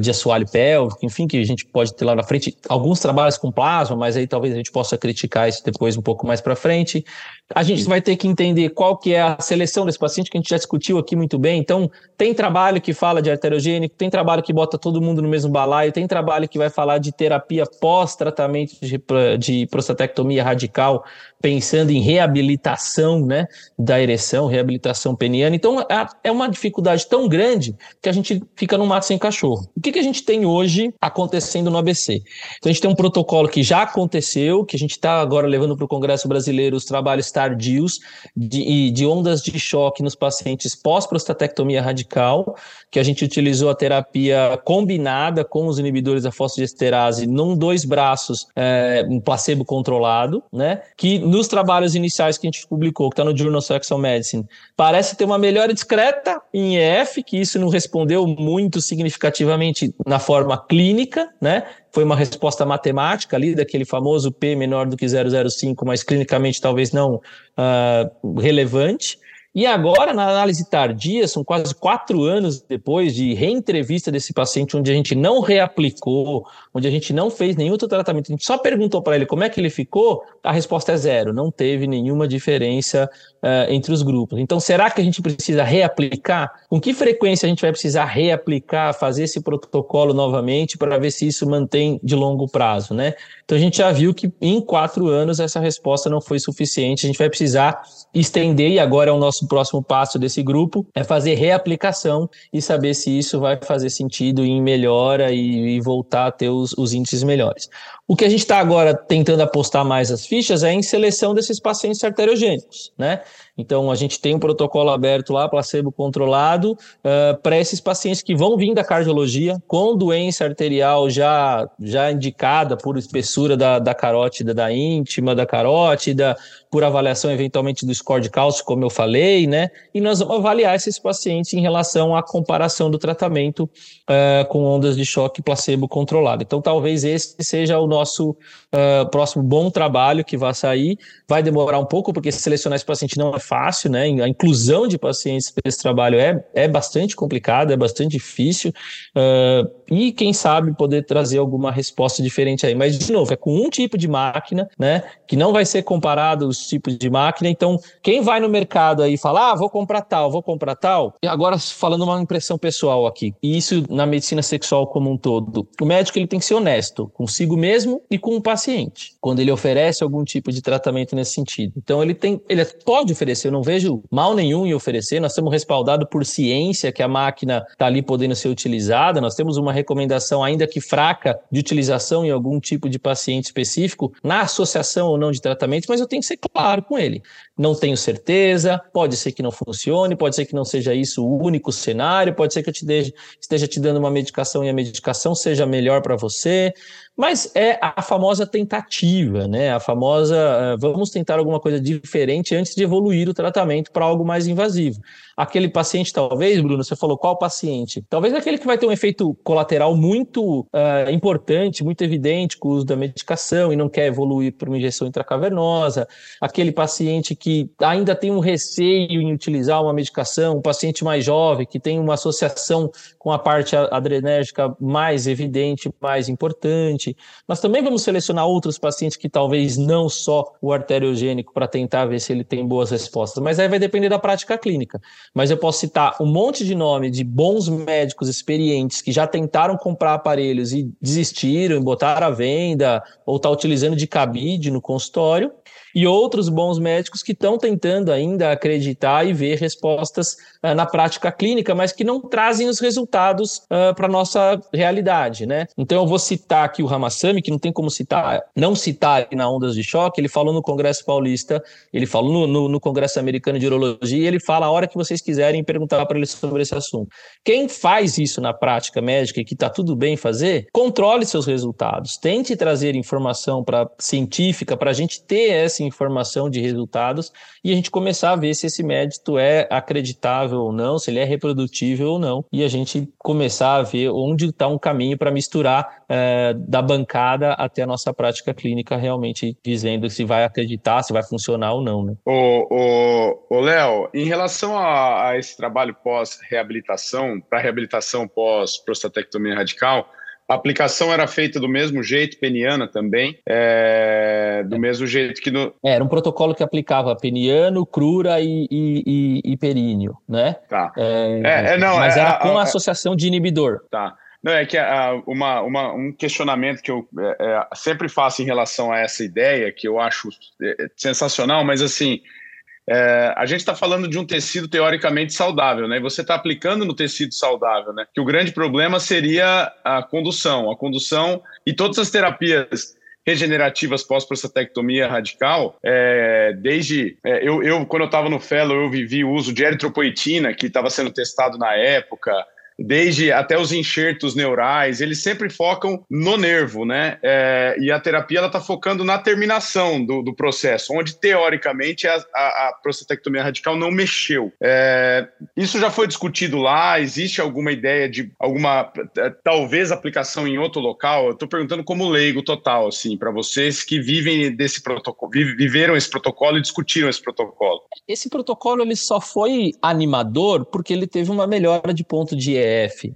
de assoalho pélvico, enfim, que a gente pode ter lá na frente alguns trabalhos com plasma, mas aí talvez a gente possa criticar isso depois um pouco mais para frente. A gente vai ter que entender qual que é a seleção desse paciente, que a gente já discutiu aqui muito bem. Então, tem trabalho que fala de arteriogênico, tem trabalho que bota todo mundo no mesmo balaio, tem trabalho que vai falar de terapia pós-tratamento de, de prostatectomia radical, pensando em reabilitação né, da ereção, reabilitação peniana. Então, é, é uma dificuldade tão grande que a gente fica no mato sem cachorro. O que, que a gente tem hoje acontecendo no ABC? Então, a gente tem um protocolo que já aconteceu, que a gente está agora levando para o Congresso Brasileiro os trabalhos tardios de, de ondas de choque nos pacientes pós-prostatectomia radical, que a gente utilizou a terapia combinada com os inibidores da fosfodiesterase num dois braços, é, um placebo controlado, né? Que nos trabalhos iniciais que a gente publicou, que está no Journal of Sexual Medicine, parece ter uma melhora discreta em EF, que isso não respondeu muito significativamente na forma clínica, né? foi uma resposta matemática ali, daquele famoso P menor do que 0,05, mas clinicamente talvez não uh, relevante. E agora, na análise tardia, são quase quatro anos depois de reentrevista desse paciente, onde a gente não reaplicou, onde a gente não fez nenhum outro tratamento, a gente só perguntou para ele como é que ele ficou, a resposta é zero, não teve nenhuma diferença uh, entre os grupos. Então, será que a gente precisa reaplicar? Com que frequência a gente vai precisar reaplicar, fazer esse protocolo novamente para ver se isso mantém de longo prazo, né? Então, a gente já viu que em quatro anos essa resposta não foi suficiente, a gente vai precisar estender, e agora é o nosso próximo passo desse grupo, é fazer reaplicação e saber se isso vai fazer sentido em melhora e, e voltar a ter os, os índices melhores. O que a gente está agora tentando apostar mais as fichas é em seleção desses pacientes arteriogênicos, né? Então, a gente tem um protocolo aberto lá, placebo controlado, uh, para esses pacientes que vão vir da cardiologia, com doença arterial já, já indicada por espessura da, da carótida da íntima, da carótida, por avaliação eventualmente do score de cálcio, como eu falei, né? E nós vamos avaliar esses pacientes em relação à comparação do tratamento uh, com ondas de choque placebo controlado. Então, talvez esse seja o nosso uh, próximo bom trabalho que vai sair. Vai demorar um pouco, porque selecionar esse paciente não é fácil, né? A inclusão de pacientes para esse trabalho é, é bastante complicado, é bastante difícil. Uh, e quem sabe poder trazer alguma resposta diferente aí. Mas, de novo, é com um tipo de máquina, né? Que não vai ser comparado tipos de máquina. Então, quem vai no mercado aí e fala, ah, vou comprar tal, vou comprar tal. E agora, falando uma impressão pessoal aqui, e isso na medicina sexual como um todo, o médico ele tem que ser honesto consigo mesmo e com o paciente, quando ele oferece algum tipo de tratamento nesse sentido. Então, ele tem, ele pode oferecer, eu não vejo mal nenhum em oferecer, nós estamos respaldados por ciência que a máquina está ali podendo ser utilizada, nós temos uma recomendação, ainda que fraca, de utilização em algum tipo de paciente específico, na associação ou não de tratamento, mas eu tenho que ser claro com ele. Não tenho certeza, pode ser que não funcione, pode ser que não seja isso o único cenário, pode ser que eu te deixe, esteja te dando uma medicação e a medicação seja melhor para você, mas é a famosa tentativa, né? A famosa uh, vamos tentar alguma coisa diferente antes de evoluir o tratamento para algo mais invasivo. Aquele paciente, talvez, Bruno, você falou qual paciente? Talvez aquele que vai ter um efeito colateral muito uh, importante, muito evidente com o uso da medicação e não quer evoluir para uma injeção intracavernosa. Aquele paciente que ainda tem um receio em utilizar uma medicação, um paciente mais jovem que tem uma associação com a parte adrenérgica mais evidente, mais importante. Nós também vamos selecionar outros pacientes que talvez não só o arteriogênico para tentar ver se ele tem boas respostas, mas aí vai depender da prática clínica. Mas eu posso citar um monte de nome de bons médicos experientes que já tentaram comprar aparelhos e desistiram, botaram à venda ou está utilizando de cabide no consultório e outros bons médicos que estão tentando ainda acreditar e ver respostas uh, na prática clínica, mas que não trazem os resultados uh, para a nossa realidade, né? Então eu vou citar aqui o Ramassami, que não tem como citar, não citar na Ondas de Choque, ele falou no Congresso Paulista, ele falou no, no, no Congresso Americano de Urologia, ele fala a hora que vocês quiserem perguntar para ele sobre esse assunto. Quem faz isso na prática médica e que está tudo bem fazer, controle seus resultados, tente trazer informação para científica para a gente ter essa informação de resultados e a gente começar a ver se esse médico é acreditável ou não, se ele é reprodutível ou não, e a gente começar a ver onde está um caminho para misturar é, da bancada até a nossa prática clínica, realmente dizendo se vai acreditar, se vai funcionar ou não. Né? Ô, Léo, em relação a, a esse trabalho pós-reabilitação, para reabilitação pós-prostatectomia radical, a aplicação era feita do mesmo jeito, peniana também, é, do é. mesmo jeito que no. É, era um protocolo que aplicava peniano, crura e, e, e, e períneo, né? Tá. É, é, é não, mas era com a, associação de inibidor. Tá. Não, é que uma, uma, um questionamento que eu é, sempre faço em relação a essa ideia, que eu acho sensacional, mas assim, é, a gente está falando de um tecido teoricamente saudável, né? E você está aplicando no tecido saudável, né? Que o grande problema seria a condução. A condução e todas as terapias regenerativas pós-prostatectomia radical, é, desde é, eu, eu, quando eu estava no fellow, eu vivi o uso de eritropoetina, que estava sendo testado na época, desde até os enxertos neurais, eles sempre focam no nervo, né? É, e a terapia está focando na terminação do, do, processo, onde teoricamente a, a, a prostatectomia radical não mexeu. É, isso já foi discutido lá. Existe alguma ideia de alguma é, talvez aplicação em outro local? Eu estou perguntando como leigo total, assim, para vocês que vivem desse protocolo, viveram esse protocolo e discutiram esse protocolo. Esse protocolo ele só foi animador porque ele teve uma melhora de ponto de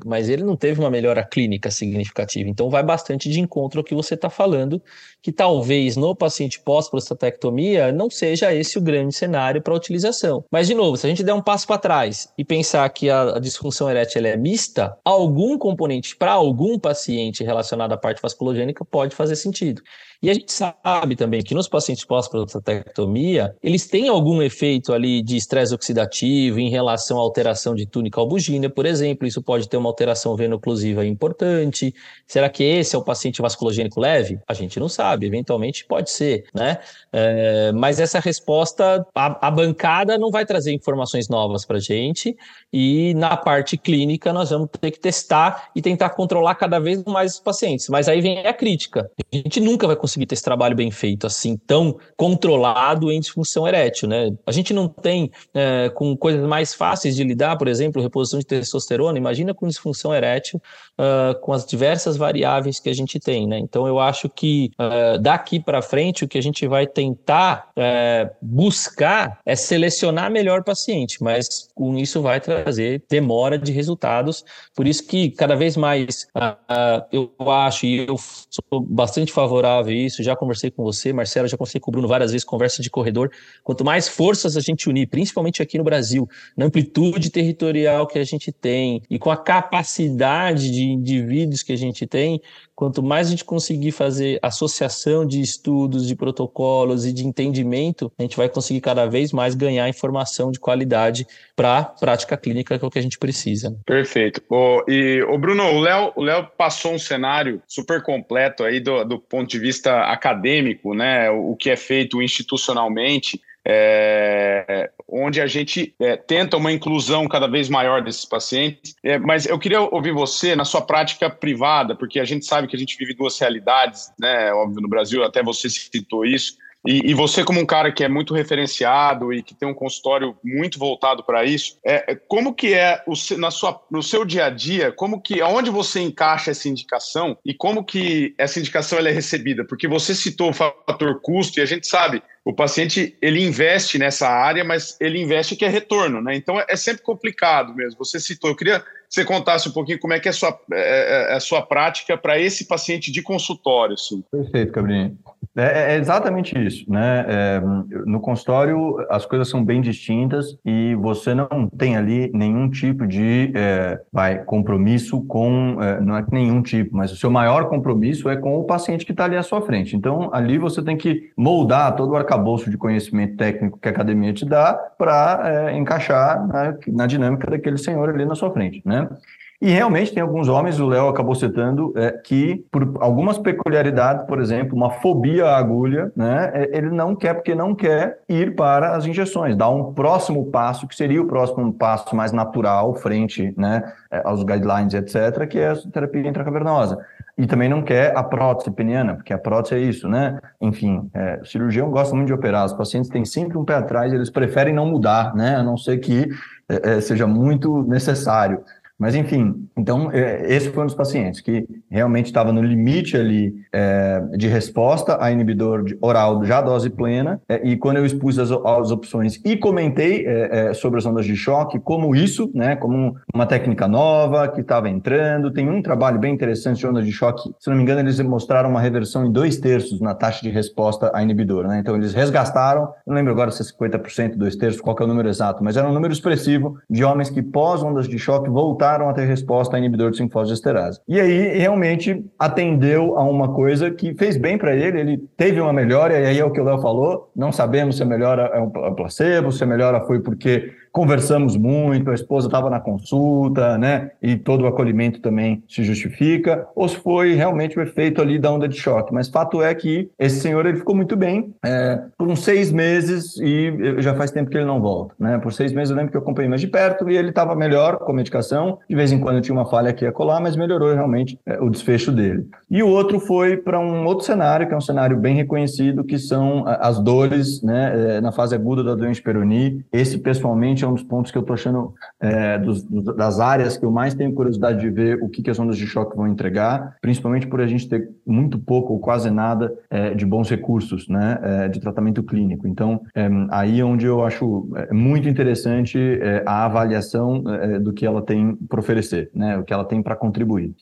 Mas ele não teve uma melhora clínica significativa. Então vai bastante de encontro ao que você está falando, que talvez no paciente pós-prostatectomia não seja esse o grande cenário para utilização. Mas, de novo, se a gente der um passo para trás e pensar que a, a disfunção erétil é mista, algum componente para algum paciente relacionado à parte vasculogênica pode fazer sentido. E a gente sabe também que nos pacientes pós-prostatectomia, eles têm algum efeito ali de estresse oxidativo em relação à alteração de túnica albugínea, por exemplo. Isso pode ter uma alteração veno-oclusiva importante. Será que esse é o paciente vasculogênico leve? A gente não sabe, eventualmente pode ser, né? É, mas essa resposta, a, a bancada não vai trazer informações novas para a gente e na parte clínica nós vamos ter que testar e tentar controlar cada vez mais os pacientes. Mas aí vem a crítica. A gente nunca vai conseguir conseguir ter esse trabalho bem feito, assim, tão controlado em disfunção erétil, né? A gente não tem é, com coisas mais fáceis de lidar, por exemplo, reposição de testosterona, imagina com disfunção erétil, uh, com as diversas variáveis que a gente tem, né? Então, eu acho que uh, daqui para frente, o que a gente vai tentar uh, buscar é selecionar melhor paciente, mas com isso vai trazer demora de resultados, por isso que cada vez mais eu acho, e eu sou bastante favorável isso, já conversei com você, Marcelo, já conversei com o Bruno várias vezes, conversa de corredor. Quanto mais forças a gente unir, principalmente aqui no Brasil, na amplitude territorial que a gente tem e com a capacidade de indivíduos que a gente tem, quanto mais a gente conseguir fazer associação de estudos, de protocolos e de entendimento, a gente vai conseguir cada vez mais ganhar informação de qualidade para a prática clínica, que é o que a gente precisa. Perfeito. O, e o Bruno, o Léo, o Léo passou um cenário super completo aí do, do ponto de vista acadêmico, né? O, o que é feito institucionalmente é, onde a gente é, tenta uma inclusão cada vez maior desses pacientes. É, mas eu queria ouvir você na sua prática privada, porque a gente sabe que a gente vive duas realidades, né? Óbvio, no Brasil, até você citou isso. E, e, você, como um cara que é muito referenciado e que tem um consultório muito voltado para isso, é, é, como que é o, na sua, no seu dia a dia, como que, aonde você encaixa essa indicação e como que essa indicação ela é recebida? Porque você citou o fator custo e a gente sabe o paciente ele investe nessa área, mas ele investe que é retorno, né? Então é, é sempre complicado mesmo. Você citou, eu queria que você contasse um pouquinho como é que é a sua, é, é a sua prática para esse paciente de consultório. Assim. Perfeito, Cabrini. É, é, exatamente isso, né? É, no consultório as coisas são bem distintas e você não tem ali nenhum tipo de é, vai, compromisso com, é, não é nenhum tipo, mas o seu maior compromisso é com o paciente que está ali à sua frente. Então ali você tem que moldar todo o arcabouço de conhecimento técnico que a academia te dá para é, encaixar na, na dinâmica daquele senhor ali na sua frente, né? E realmente tem alguns homens, o Léo acabou citando, é, que por algumas peculiaridades, por exemplo, uma fobia à agulha, né, é, ele não quer porque não quer ir para as injeções, dar um próximo passo, que seria o próximo passo mais natural, frente né, é, aos guidelines, etc., que é a terapia intracavernosa. E também não quer a prótese peniana, porque a prótese é isso, né? Enfim, é, o cirurgião gosta muito de operar, os pacientes têm sempre um pé atrás, eles preferem não mudar, né? A não ser que é, é seja muito necessário. Mas, enfim, então, é, esse foi um dos pacientes que realmente estava no limite ali é, de resposta a inibidor oral já dose plena, é, e quando eu expus as, as opções e comentei é, é, sobre as ondas de choque, como isso, né, como uma técnica nova que estava entrando, tem um trabalho bem interessante de ondas de choque, se não me engano, eles mostraram uma reversão em dois terços na taxa de resposta a inibidor, né, então eles resgastaram, não lembro agora se é 50%, dois terços, qual é o número exato, mas era um número expressivo de homens que pós ondas de choque voltaram voltaram a ter resposta a inibidor de sinfosgesterase. E aí, realmente, atendeu a uma coisa que fez bem para ele, ele teve uma melhora, e aí é o que o Léo falou, não sabemos se a melhora é um placebo, se a melhora foi porque conversamos muito, a esposa estava na consulta, né? E todo o acolhimento também se justifica, ou se foi realmente o efeito ali da onda de choque. Mas fato é que esse senhor ele ficou muito bem é, por uns seis meses e já faz tempo que ele não volta, né? Por seis meses eu lembro que eu acompanhei mais de perto e ele estava melhor com a medicação. De vez em quando tinha uma falha aqui e acolá, mas melhorou realmente é, o desfecho dele. E o outro foi para um outro cenário, que é um cenário bem reconhecido, que são as dores né, é, na fase aguda da doença Peroni. Esse, pessoalmente, é um dos pontos que eu estou achando é, dos, das áreas que eu mais tenho curiosidade de ver o que, que as ondas de choque vão entregar, principalmente por a gente ter muito pouco ou quase nada é, de bons recursos né, é, de tratamento clínico. Então, é, aí é onde eu acho é, muito interessante a avaliação do que ela tem para oferecer, né, o que ela tem para contribuir.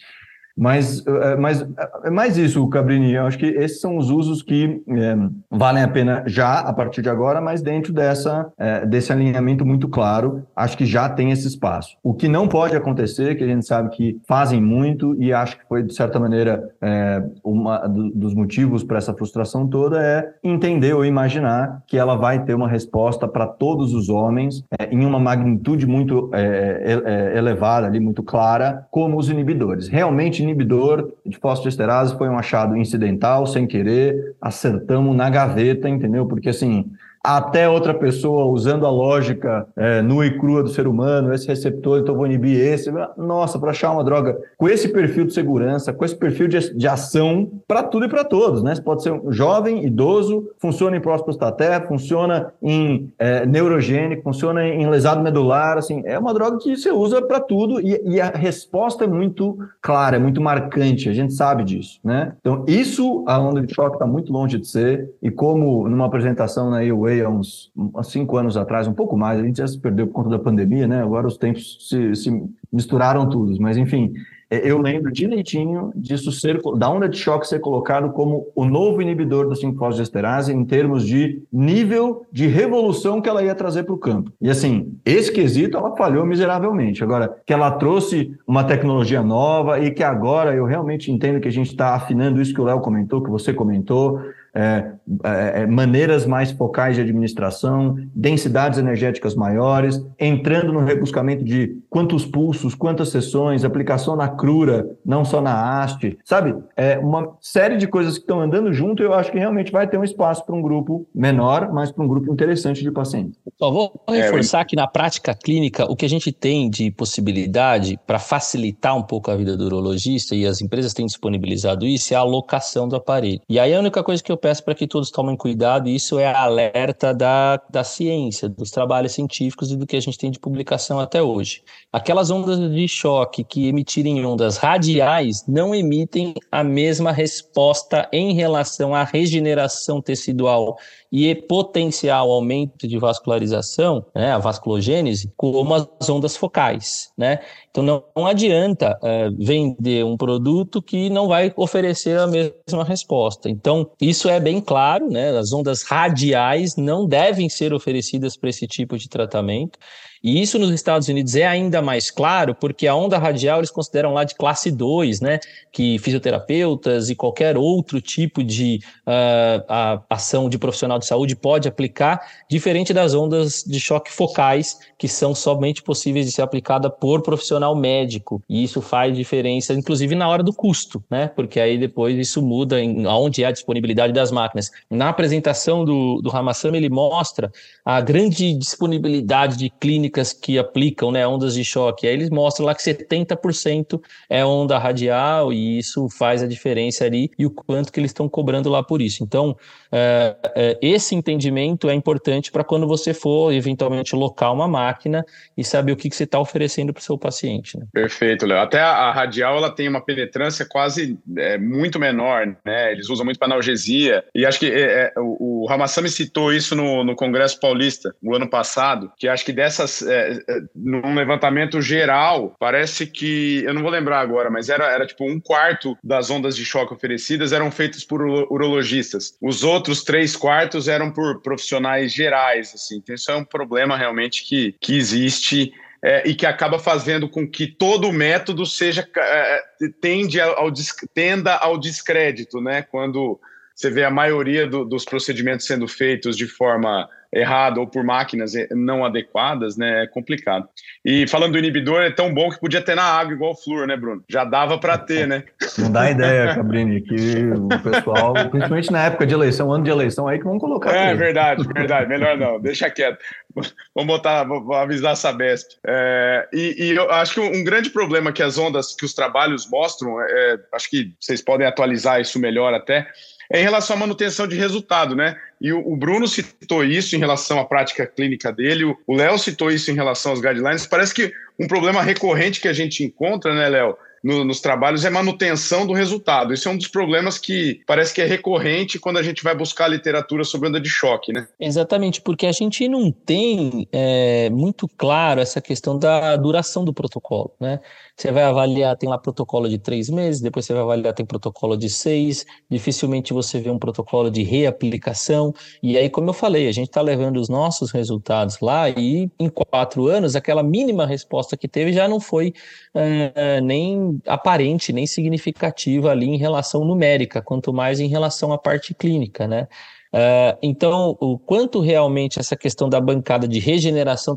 Mas, é, mas é mais isso, Cabrini. Eu acho que esses são os usos que é, valem a pena já a partir de agora, mas dentro dessa, é, desse alinhamento muito claro, acho que já tem esse espaço. O que não pode acontecer, que a gente sabe que fazem muito e acho que foi de certa maneira é, uma dos motivos para essa frustração toda é entender ou imaginar que ela vai ter uma resposta para todos os homens em uma magnitude muito elevada ali, muito clara, como os inibidores. Realmente inibidor de fosfodiesterase foi um achado incidental, sem querer, acertamos na gaveta, entendeu? Porque assim, até outra pessoa usando a lógica é, nua e crua do ser humano, esse receptor, então vou inibir esse. Nossa, para achar uma droga com esse perfil de segurança, com esse perfil de, de ação, para tudo e para todos, né? Você pode ser um jovem, idoso, funciona em prostaté, funciona em é, neurogênico, funciona em lesado medular, assim, é uma droga que você usa para tudo e, e, a resposta é muito clara, é muito marcante, a gente sabe disso, né? Então, isso a onda de choque está muito longe de ser e como numa apresentação na AOA há uns, uns cinco anos atrás, um pouco mais, a gente já se perdeu por conta da pandemia, né? Agora os tempos se, se misturaram todos, mas enfim, é, eu lembro direitinho disso ser, da onda de choque ser colocado como o novo inibidor do 5-fosfodiesterase em termos de nível de revolução que ela ia trazer para o campo. E assim, esse quesito ela falhou miseravelmente. Agora, que ela trouxe uma tecnologia nova e que agora eu realmente entendo que a gente está afinando isso que o Léo comentou, que você comentou, é, é, é, maneiras mais focais de administração, densidades energéticas maiores, entrando no rebuscamento de quantos pulsos, quantas sessões, aplicação na crura, não só na haste, sabe? É uma série de coisas que estão andando junto. Eu acho que realmente vai ter um espaço para um grupo menor, mas para um grupo interessante de pacientes. Só vou é, reforçar que na prática clínica o que a gente tem de possibilidade para facilitar um pouco a vida do urologista e as empresas têm disponibilizado isso é a alocação do aparelho. E aí a única coisa que eu peço para que todos tomem cuidado, e isso é alerta da, da ciência, dos trabalhos científicos e do que a gente tem de publicação até hoje. Aquelas ondas de choque que emitirem ondas radiais não emitem a mesma resposta em relação à regeneração tecidual e potencial aumento de vascularização, né, a vasculogênese, como as ondas focais, né? Então não, não adianta é, vender um produto que não vai oferecer a mesma resposta. Então isso é bem claro, né? As ondas radiais não devem ser oferecidas para esse tipo de tratamento. E isso nos Estados Unidos é ainda mais claro, porque a onda radial eles consideram lá de classe 2, né? Que fisioterapeutas e qualquer outro tipo de uh, ação de profissional de saúde pode aplicar, diferente das ondas de choque focais, que são somente possíveis de ser aplicada por profissional médico. E isso faz diferença, inclusive na hora do custo, né? Porque aí depois isso muda em onde é a disponibilidade das máquinas. Na apresentação do, do ele mostra a grande disponibilidade de clínicas clínicas que aplicam né, ondas de choque. Aí eles mostram lá que 70% é onda radial e isso faz a diferença ali e o quanto que eles estão cobrando lá por isso. Então, é, é, esse entendimento é importante para quando você for eventualmente locar uma máquina e saber o que, que você está oferecendo para o seu paciente. Né? Perfeito, Léo. Até a, a, radial ela tem uma penetrância quase é, muito menor, né? Eles usam muito para analgesia. E acho que é, é, o, o Ramassami citou isso no, no Congresso Paulista, o ano passado, que acho que dessas, é, num levantamento geral, parece que, eu não vou lembrar agora, mas era, era tipo um quarto das ondas de choque oferecidas eram feitas por urologistas. Os outros três quartos eram por profissionais gerais, assim. Então isso é um problema realmente que, que existe é, e que acaba fazendo com que todo o método seja é, tende ao, tenda ao descrédito, né? Quando você vê a maioria do, dos procedimentos sendo feitos de forma errado ou por máquinas não adequadas, né, é complicado. E falando do inibidor, é tão bom que podia ter na água igual o flúor, né, Bruno? Já dava para ter, né? Não dá ideia, Cabrini, que o pessoal, principalmente na época de eleição, ano de eleição, aí que vão colocar. É verdade, verdade. Melhor não, deixa quieto. Vamos botar, vou avisar a Sabesp. É, e, e, eu acho que um grande problema que as ondas, que os trabalhos mostram, é, acho que vocês podem atualizar isso melhor até, é em relação à manutenção de resultado, né? E o, Bruno citou isso em relação à prática clínica dele, o Léo citou isso em relação aos guidelines. Parece que um problema recorrente que a gente encontra, né, Léo, no, nos trabalhos é manutenção do resultado. Isso é um dos problemas que parece que é recorrente quando a gente vai buscar literatura sobre onda de choque, né? Exatamente, porque a gente não tem é, muito claro essa questão da duração do protocolo, né? Você vai avaliar, tem lá protocolo de três meses, depois você vai avaliar, tem protocolo de seis, dificilmente você vê um protocolo de reaplicação. E aí, como eu falei, a gente está levando os nossos resultados lá e em quatro anos, aquela mínima resposta que teve já não foi é, nem aparente, nem significativa ali em relação numérica, quanto mais em relação à parte clínica, né? Uh, então, o quanto realmente essa questão da bancada de regeneração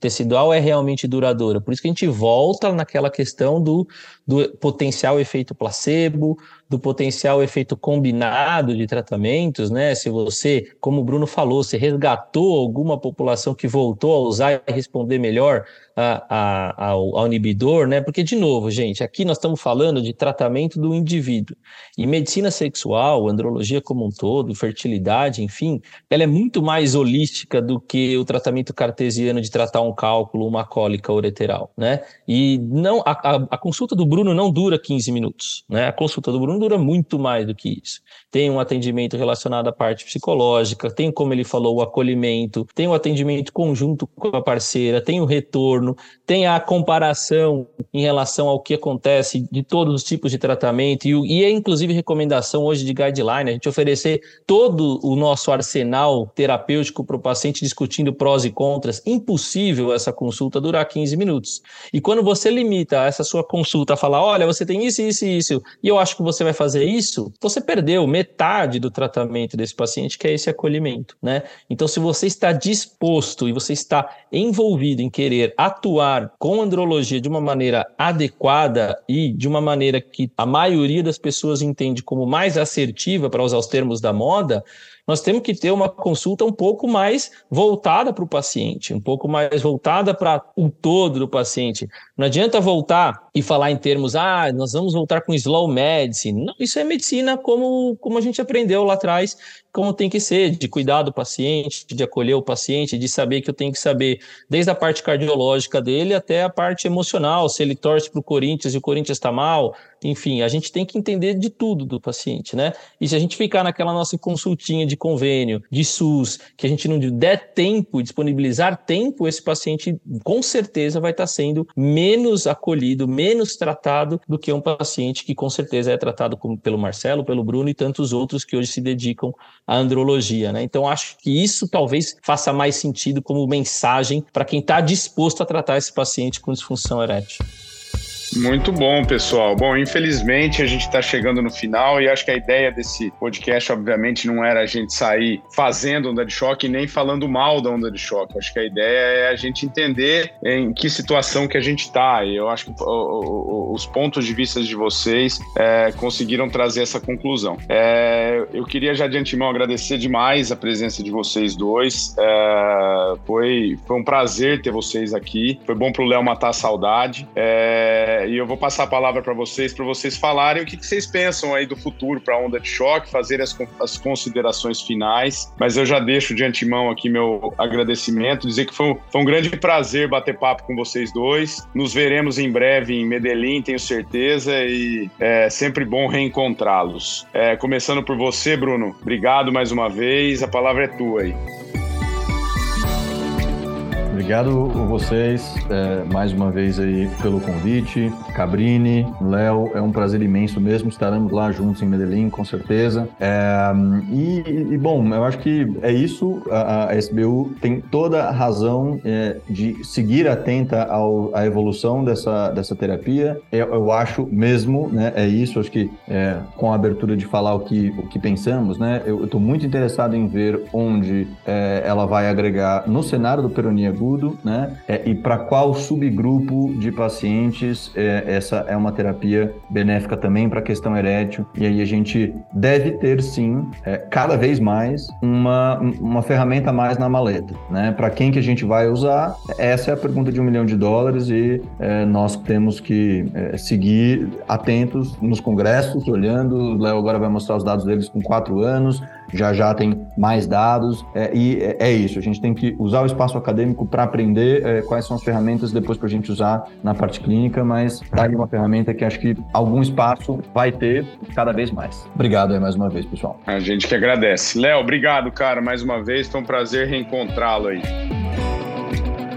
tecidual é realmente duradoura? Por isso que a gente volta naquela questão do, do potencial efeito placebo, do potencial efeito combinado de tratamentos, né? Se você, como o Bruno falou, se resgatou alguma população que voltou a usar e responder melhor a, a, ao, ao inibidor, né? Porque, de novo, gente, aqui nós estamos falando de tratamento do indivíduo. E medicina sexual, andrologia como um todo, fertilidade, enfim, ela é muito mais holística do que o tratamento cartesiano de tratar um cálculo, uma cólica ureteral, né? E não, a, a, a consulta do Bruno não dura 15 minutos, né? A consulta do Bruno dura muito mais do que isso. Tem um atendimento relacionado à parte psicológica, tem, como ele falou, o acolhimento, tem o atendimento conjunto com a parceira, tem o retorno, tem a comparação em relação ao que acontece de todos os tipos de tratamento, e, e é inclusive recomendação hoje de guideline, a gente oferecer todo o nosso arsenal terapêutico para o paciente discutindo prós e contras. Impossível essa consulta durar 15 minutos. E quando você limita essa sua consulta a falar, olha, você tem isso, isso e isso, e eu acho que você vai fazer isso, você perdeu metade do tratamento desse paciente, que é esse acolhimento, né? Então, se você está disposto e você está envolvido em querer atuar com andrologia de uma maneira adequada e de uma maneira que a maioria das pessoas entende como mais assertiva, para usar os termos da moda, nós temos que ter uma consulta um pouco mais voltada para o paciente, um pouco mais voltada para o todo do paciente. Não adianta voltar e falar em termos, ah, nós vamos voltar com slow medicine. Não, isso é medicina como, como a gente aprendeu lá atrás, como tem que ser, de cuidar do paciente, de acolher o paciente, de saber que eu tenho que saber desde a parte cardiológica dele até a parte emocional, se ele torce para o Corinthians e o Corinthians está mal, enfim, a gente tem que entender de tudo do paciente, né? E se a gente ficar naquela nossa consultinha de convênio, de SUS, que a gente não der tempo, disponibilizar tempo, esse paciente com certeza vai estar sendo menos acolhido, menos tratado do que um paciente que com certeza é tratado como, pelo Marcelo, pelo Bruno e tantos outros que hoje se dedicam à andrologia, né? Então acho que isso talvez faça mais sentido como mensagem para quem está disposto a tratar esse paciente com disfunção erétil. Muito bom, pessoal. Bom, infelizmente a gente está chegando no final e acho que a ideia desse podcast, obviamente, não era a gente sair fazendo onda de choque nem falando mal da onda de choque. Acho que a ideia é a gente entender em que situação que a gente está. E eu acho que os pontos de vista de vocês é, conseguiram trazer essa conclusão. É, eu queria já de antemão agradecer demais a presença de vocês dois. É, foi, foi um prazer ter vocês aqui. Foi bom para o Léo matar a saudade. É, e eu vou passar a palavra para vocês, para vocês falarem o que, que, vocês pensam aí do futuro para a onda de choque, fazer as, as, considerações finais. Mas eu já deixo de antemão aqui meu agradecimento, dizer que foi um, foi um grande prazer bater papo com vocês dois. Nos veremos em breve em Medellín, tenho certeza, e é sempre bom reencontrá-los. É, começando por você, Bruno, obrigado mais uma vez, a palavra é tua aí. Obrigado vocês é, mais uma vez aí pelo convite. Cabrini, Léo, é um prazer imenso mesmo. Estaremos lá juntos em Medellín, com certeza. É, e, e, bom, eu acho que é isso. A, a SBU tem toda a razão é, de seguir atenta ao, à evolução dessa, dessa terapia. Eu, eu acho mesmo, né? É isso. Acho que é, com a abertura de falar o que, o que pensamos, né? Eu estou muito interessado em ver onde é, ela vai agregar no cenário do peronia agudo, né? É, e para qual subgrupo de pacientes é, essa é uma terapia benéfica também para a questão erétil. E aí a gente deve ter sim, é, cada vez mais, uma, uma ferramenta a mais na maleta, né? Para quem que a gente vai usar? Essa é a pergunta de um milhão de dólares e é, nós temos que é, seguir atentos nos congressos, olhando. O Léo agora vai mostrar os dados deles com quatro anos já já tem mais dados, é, e é, é, isso, a gente tem que usar o espaço acadêmico para aprender é, quais são as ferramentas depois para a gente usar na parte clínica, mas tá aí uma ferramenta que acho que algum espaço vai ter cada vez mais. Obrigado aí mais uma vez, pessoal. A gente que agradece. Léo, obrigado, cara, mais uma vez, foi um prazer reencontrá-lo aí.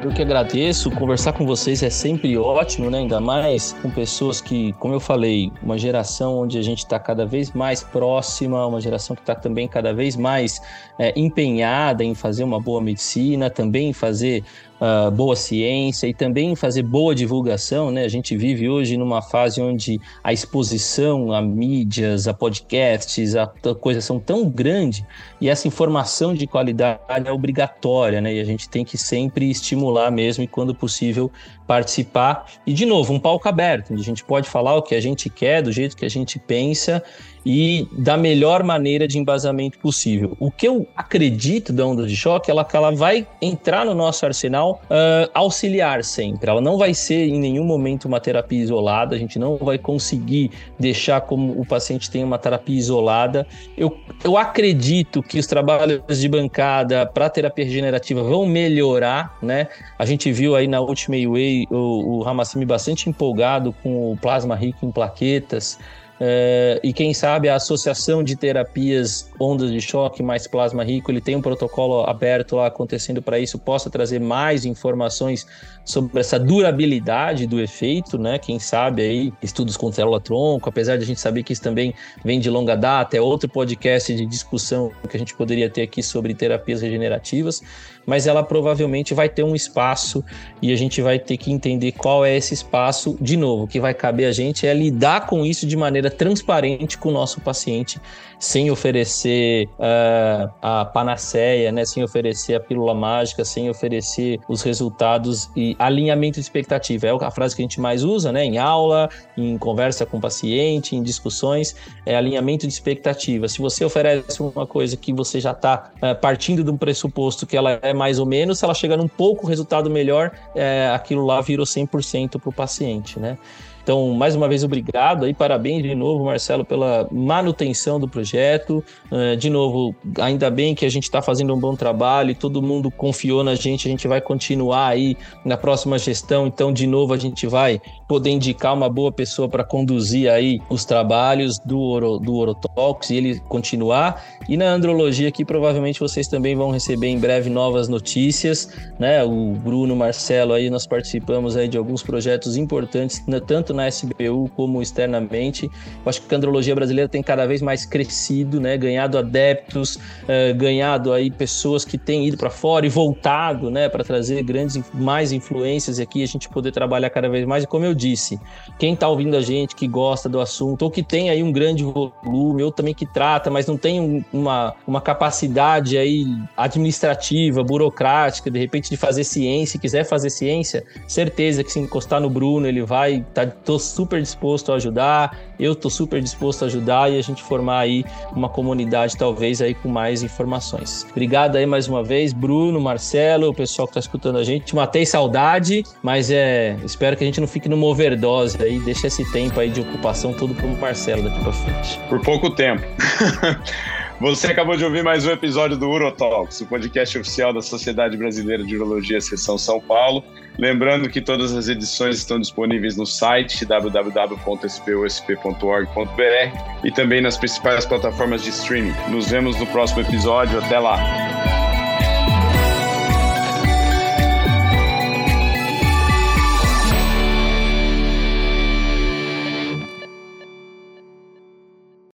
Eu que agradeço. Conversar com vocês é sempre ótimo, né? Ainda mais com pessoas que, como eu falei, uma geração onde a gente está cada vez mais próxima, uma geração que está também cada vez mais é, empenhada em fazer uma boa medicina, também em fazer uh, boa ciência e também fazer boa divulgação, né? A gente vive hoje numa fase onde a exposição a mídias, a podcasts, a, coisas são tão grande e essa informação de qualidade é obrigatória, né? E a gente tem que sempre estimular mesmo e quando possível participar. E de novo, um palco aberto, onde a gente pode falar o que a gente quer, do jeito que a gente pensa e da melhor maneira de embasamento possível. O que eu acredito da onda de choque é que ela vai entrar no nosso arsenal uh, auxiliar sempre. Ela não vai ser em nenhum momento uma terapia isolada, a gente não vai conseguir deixar como o paciente tem uma terapia isolada. Eu, eu acredito que os trabalhos de bancada para terapia regenerativa vão melhorar, né? A gente viu aí na última Way o, o Ramassimi bastante empolgado com o plasma rico em plaquetas. É, e quem sabe a Associação de Terapias Ondas de Choque mais Plasma Rico, ele tem um protocolo aberto lá acontecendo para isso, possa trazer mais informações sobre essa durabilidade do efeito, né? Quem sabe aí estudos com célula-tronco, apesar de a gente saber que isso também vem de longa data, é outro podcast de discussão que a gente poderia ter aqui sobre terapias regenerativas, mas ela provavelmente vai ter um espaço e a gente vai ter que entender qual é esse espaço. De novo, o que vai caber a gente é lidar com isso de maneira transparente com o nosso paciente sem oferecer uh, a panaceia, né? sem oferecer a pílula mágica, sem oferecer os resultados e alinhamento de expectativa. É a frase que a gente mais usa né? em aula, em conversa com o paciente, em discussões, é alinhamento de expectativa. Se você oferece uma coisa que você já está uh, eh, partindo de um pressuposto que ela é mais ou menos, se ela chegar num pouco resultado melhor, uh, aquilo lá virou 100% para o paciente. Né? Então, mais uma vez, obrigado aí, parabéns de novo, Marcelo, pela manutenção do projeto. Uh, de novo, ainda bem que a gente está fazendo um bom trabalho e todo mundo confiou na gente, a gente vai continuar aí na próxima gestão. Então, de novo, a gente vai poder indicar uma boa pessoa para conduzir aí os trabalhos do, Oro, do Orotox e ele continuar. E na andrologia aqui, provavelmente vocês também vão receber em breve novas notícias, né? O Bruno, Marcelo aí, nós participamos aí de alguns projetos importantes, né, tanto tanto na SBU como externamente. Eu acho que a andrologia brasileira tem cada vez mais crescido, né? Ganhado adeptos, uh, ganhado aí pessoas que têm ido para fora e voltado, né? Para trazer grandes, mais influências aqui, a gente poder trabalhar cada vez mais. E como eu disse, quem está ouvindo a gente, que gosta do assunto, ou que tem aí um grande volume, ou também que trata, mas não tem um, uma, uma capacidade aí administrativa, burocrática, de repente de fazer ciência, quiser fazer ciência, certeza que se encostar no Bruno, ele vai estar tá Tô super disposto a ajudar, eu tô super disposto a ajudar e a gente formar aí uma comunidade talvez aí com mais informações. Obrigado aí mais uma vez, Bruno, Marcelo, o pessoal que tá escutando a gente. Matei saudade, mas é, espero que a gente não fique numa overdose aí, deixa esse tempo aí de ocupação todo pro Marcelo daqui para frente. Por pouco tempo. Você acabou de ouvir mais um episódio do Urotalks, o podcast oficial da Sociedade Brasileira de Urologia Seção São Paulo. Lembrando que todas as edições estão disponíveis no site www.spusp.org.br e também nas principais plataformas de streaming. Nos vemos no próximo episódio. Até lá!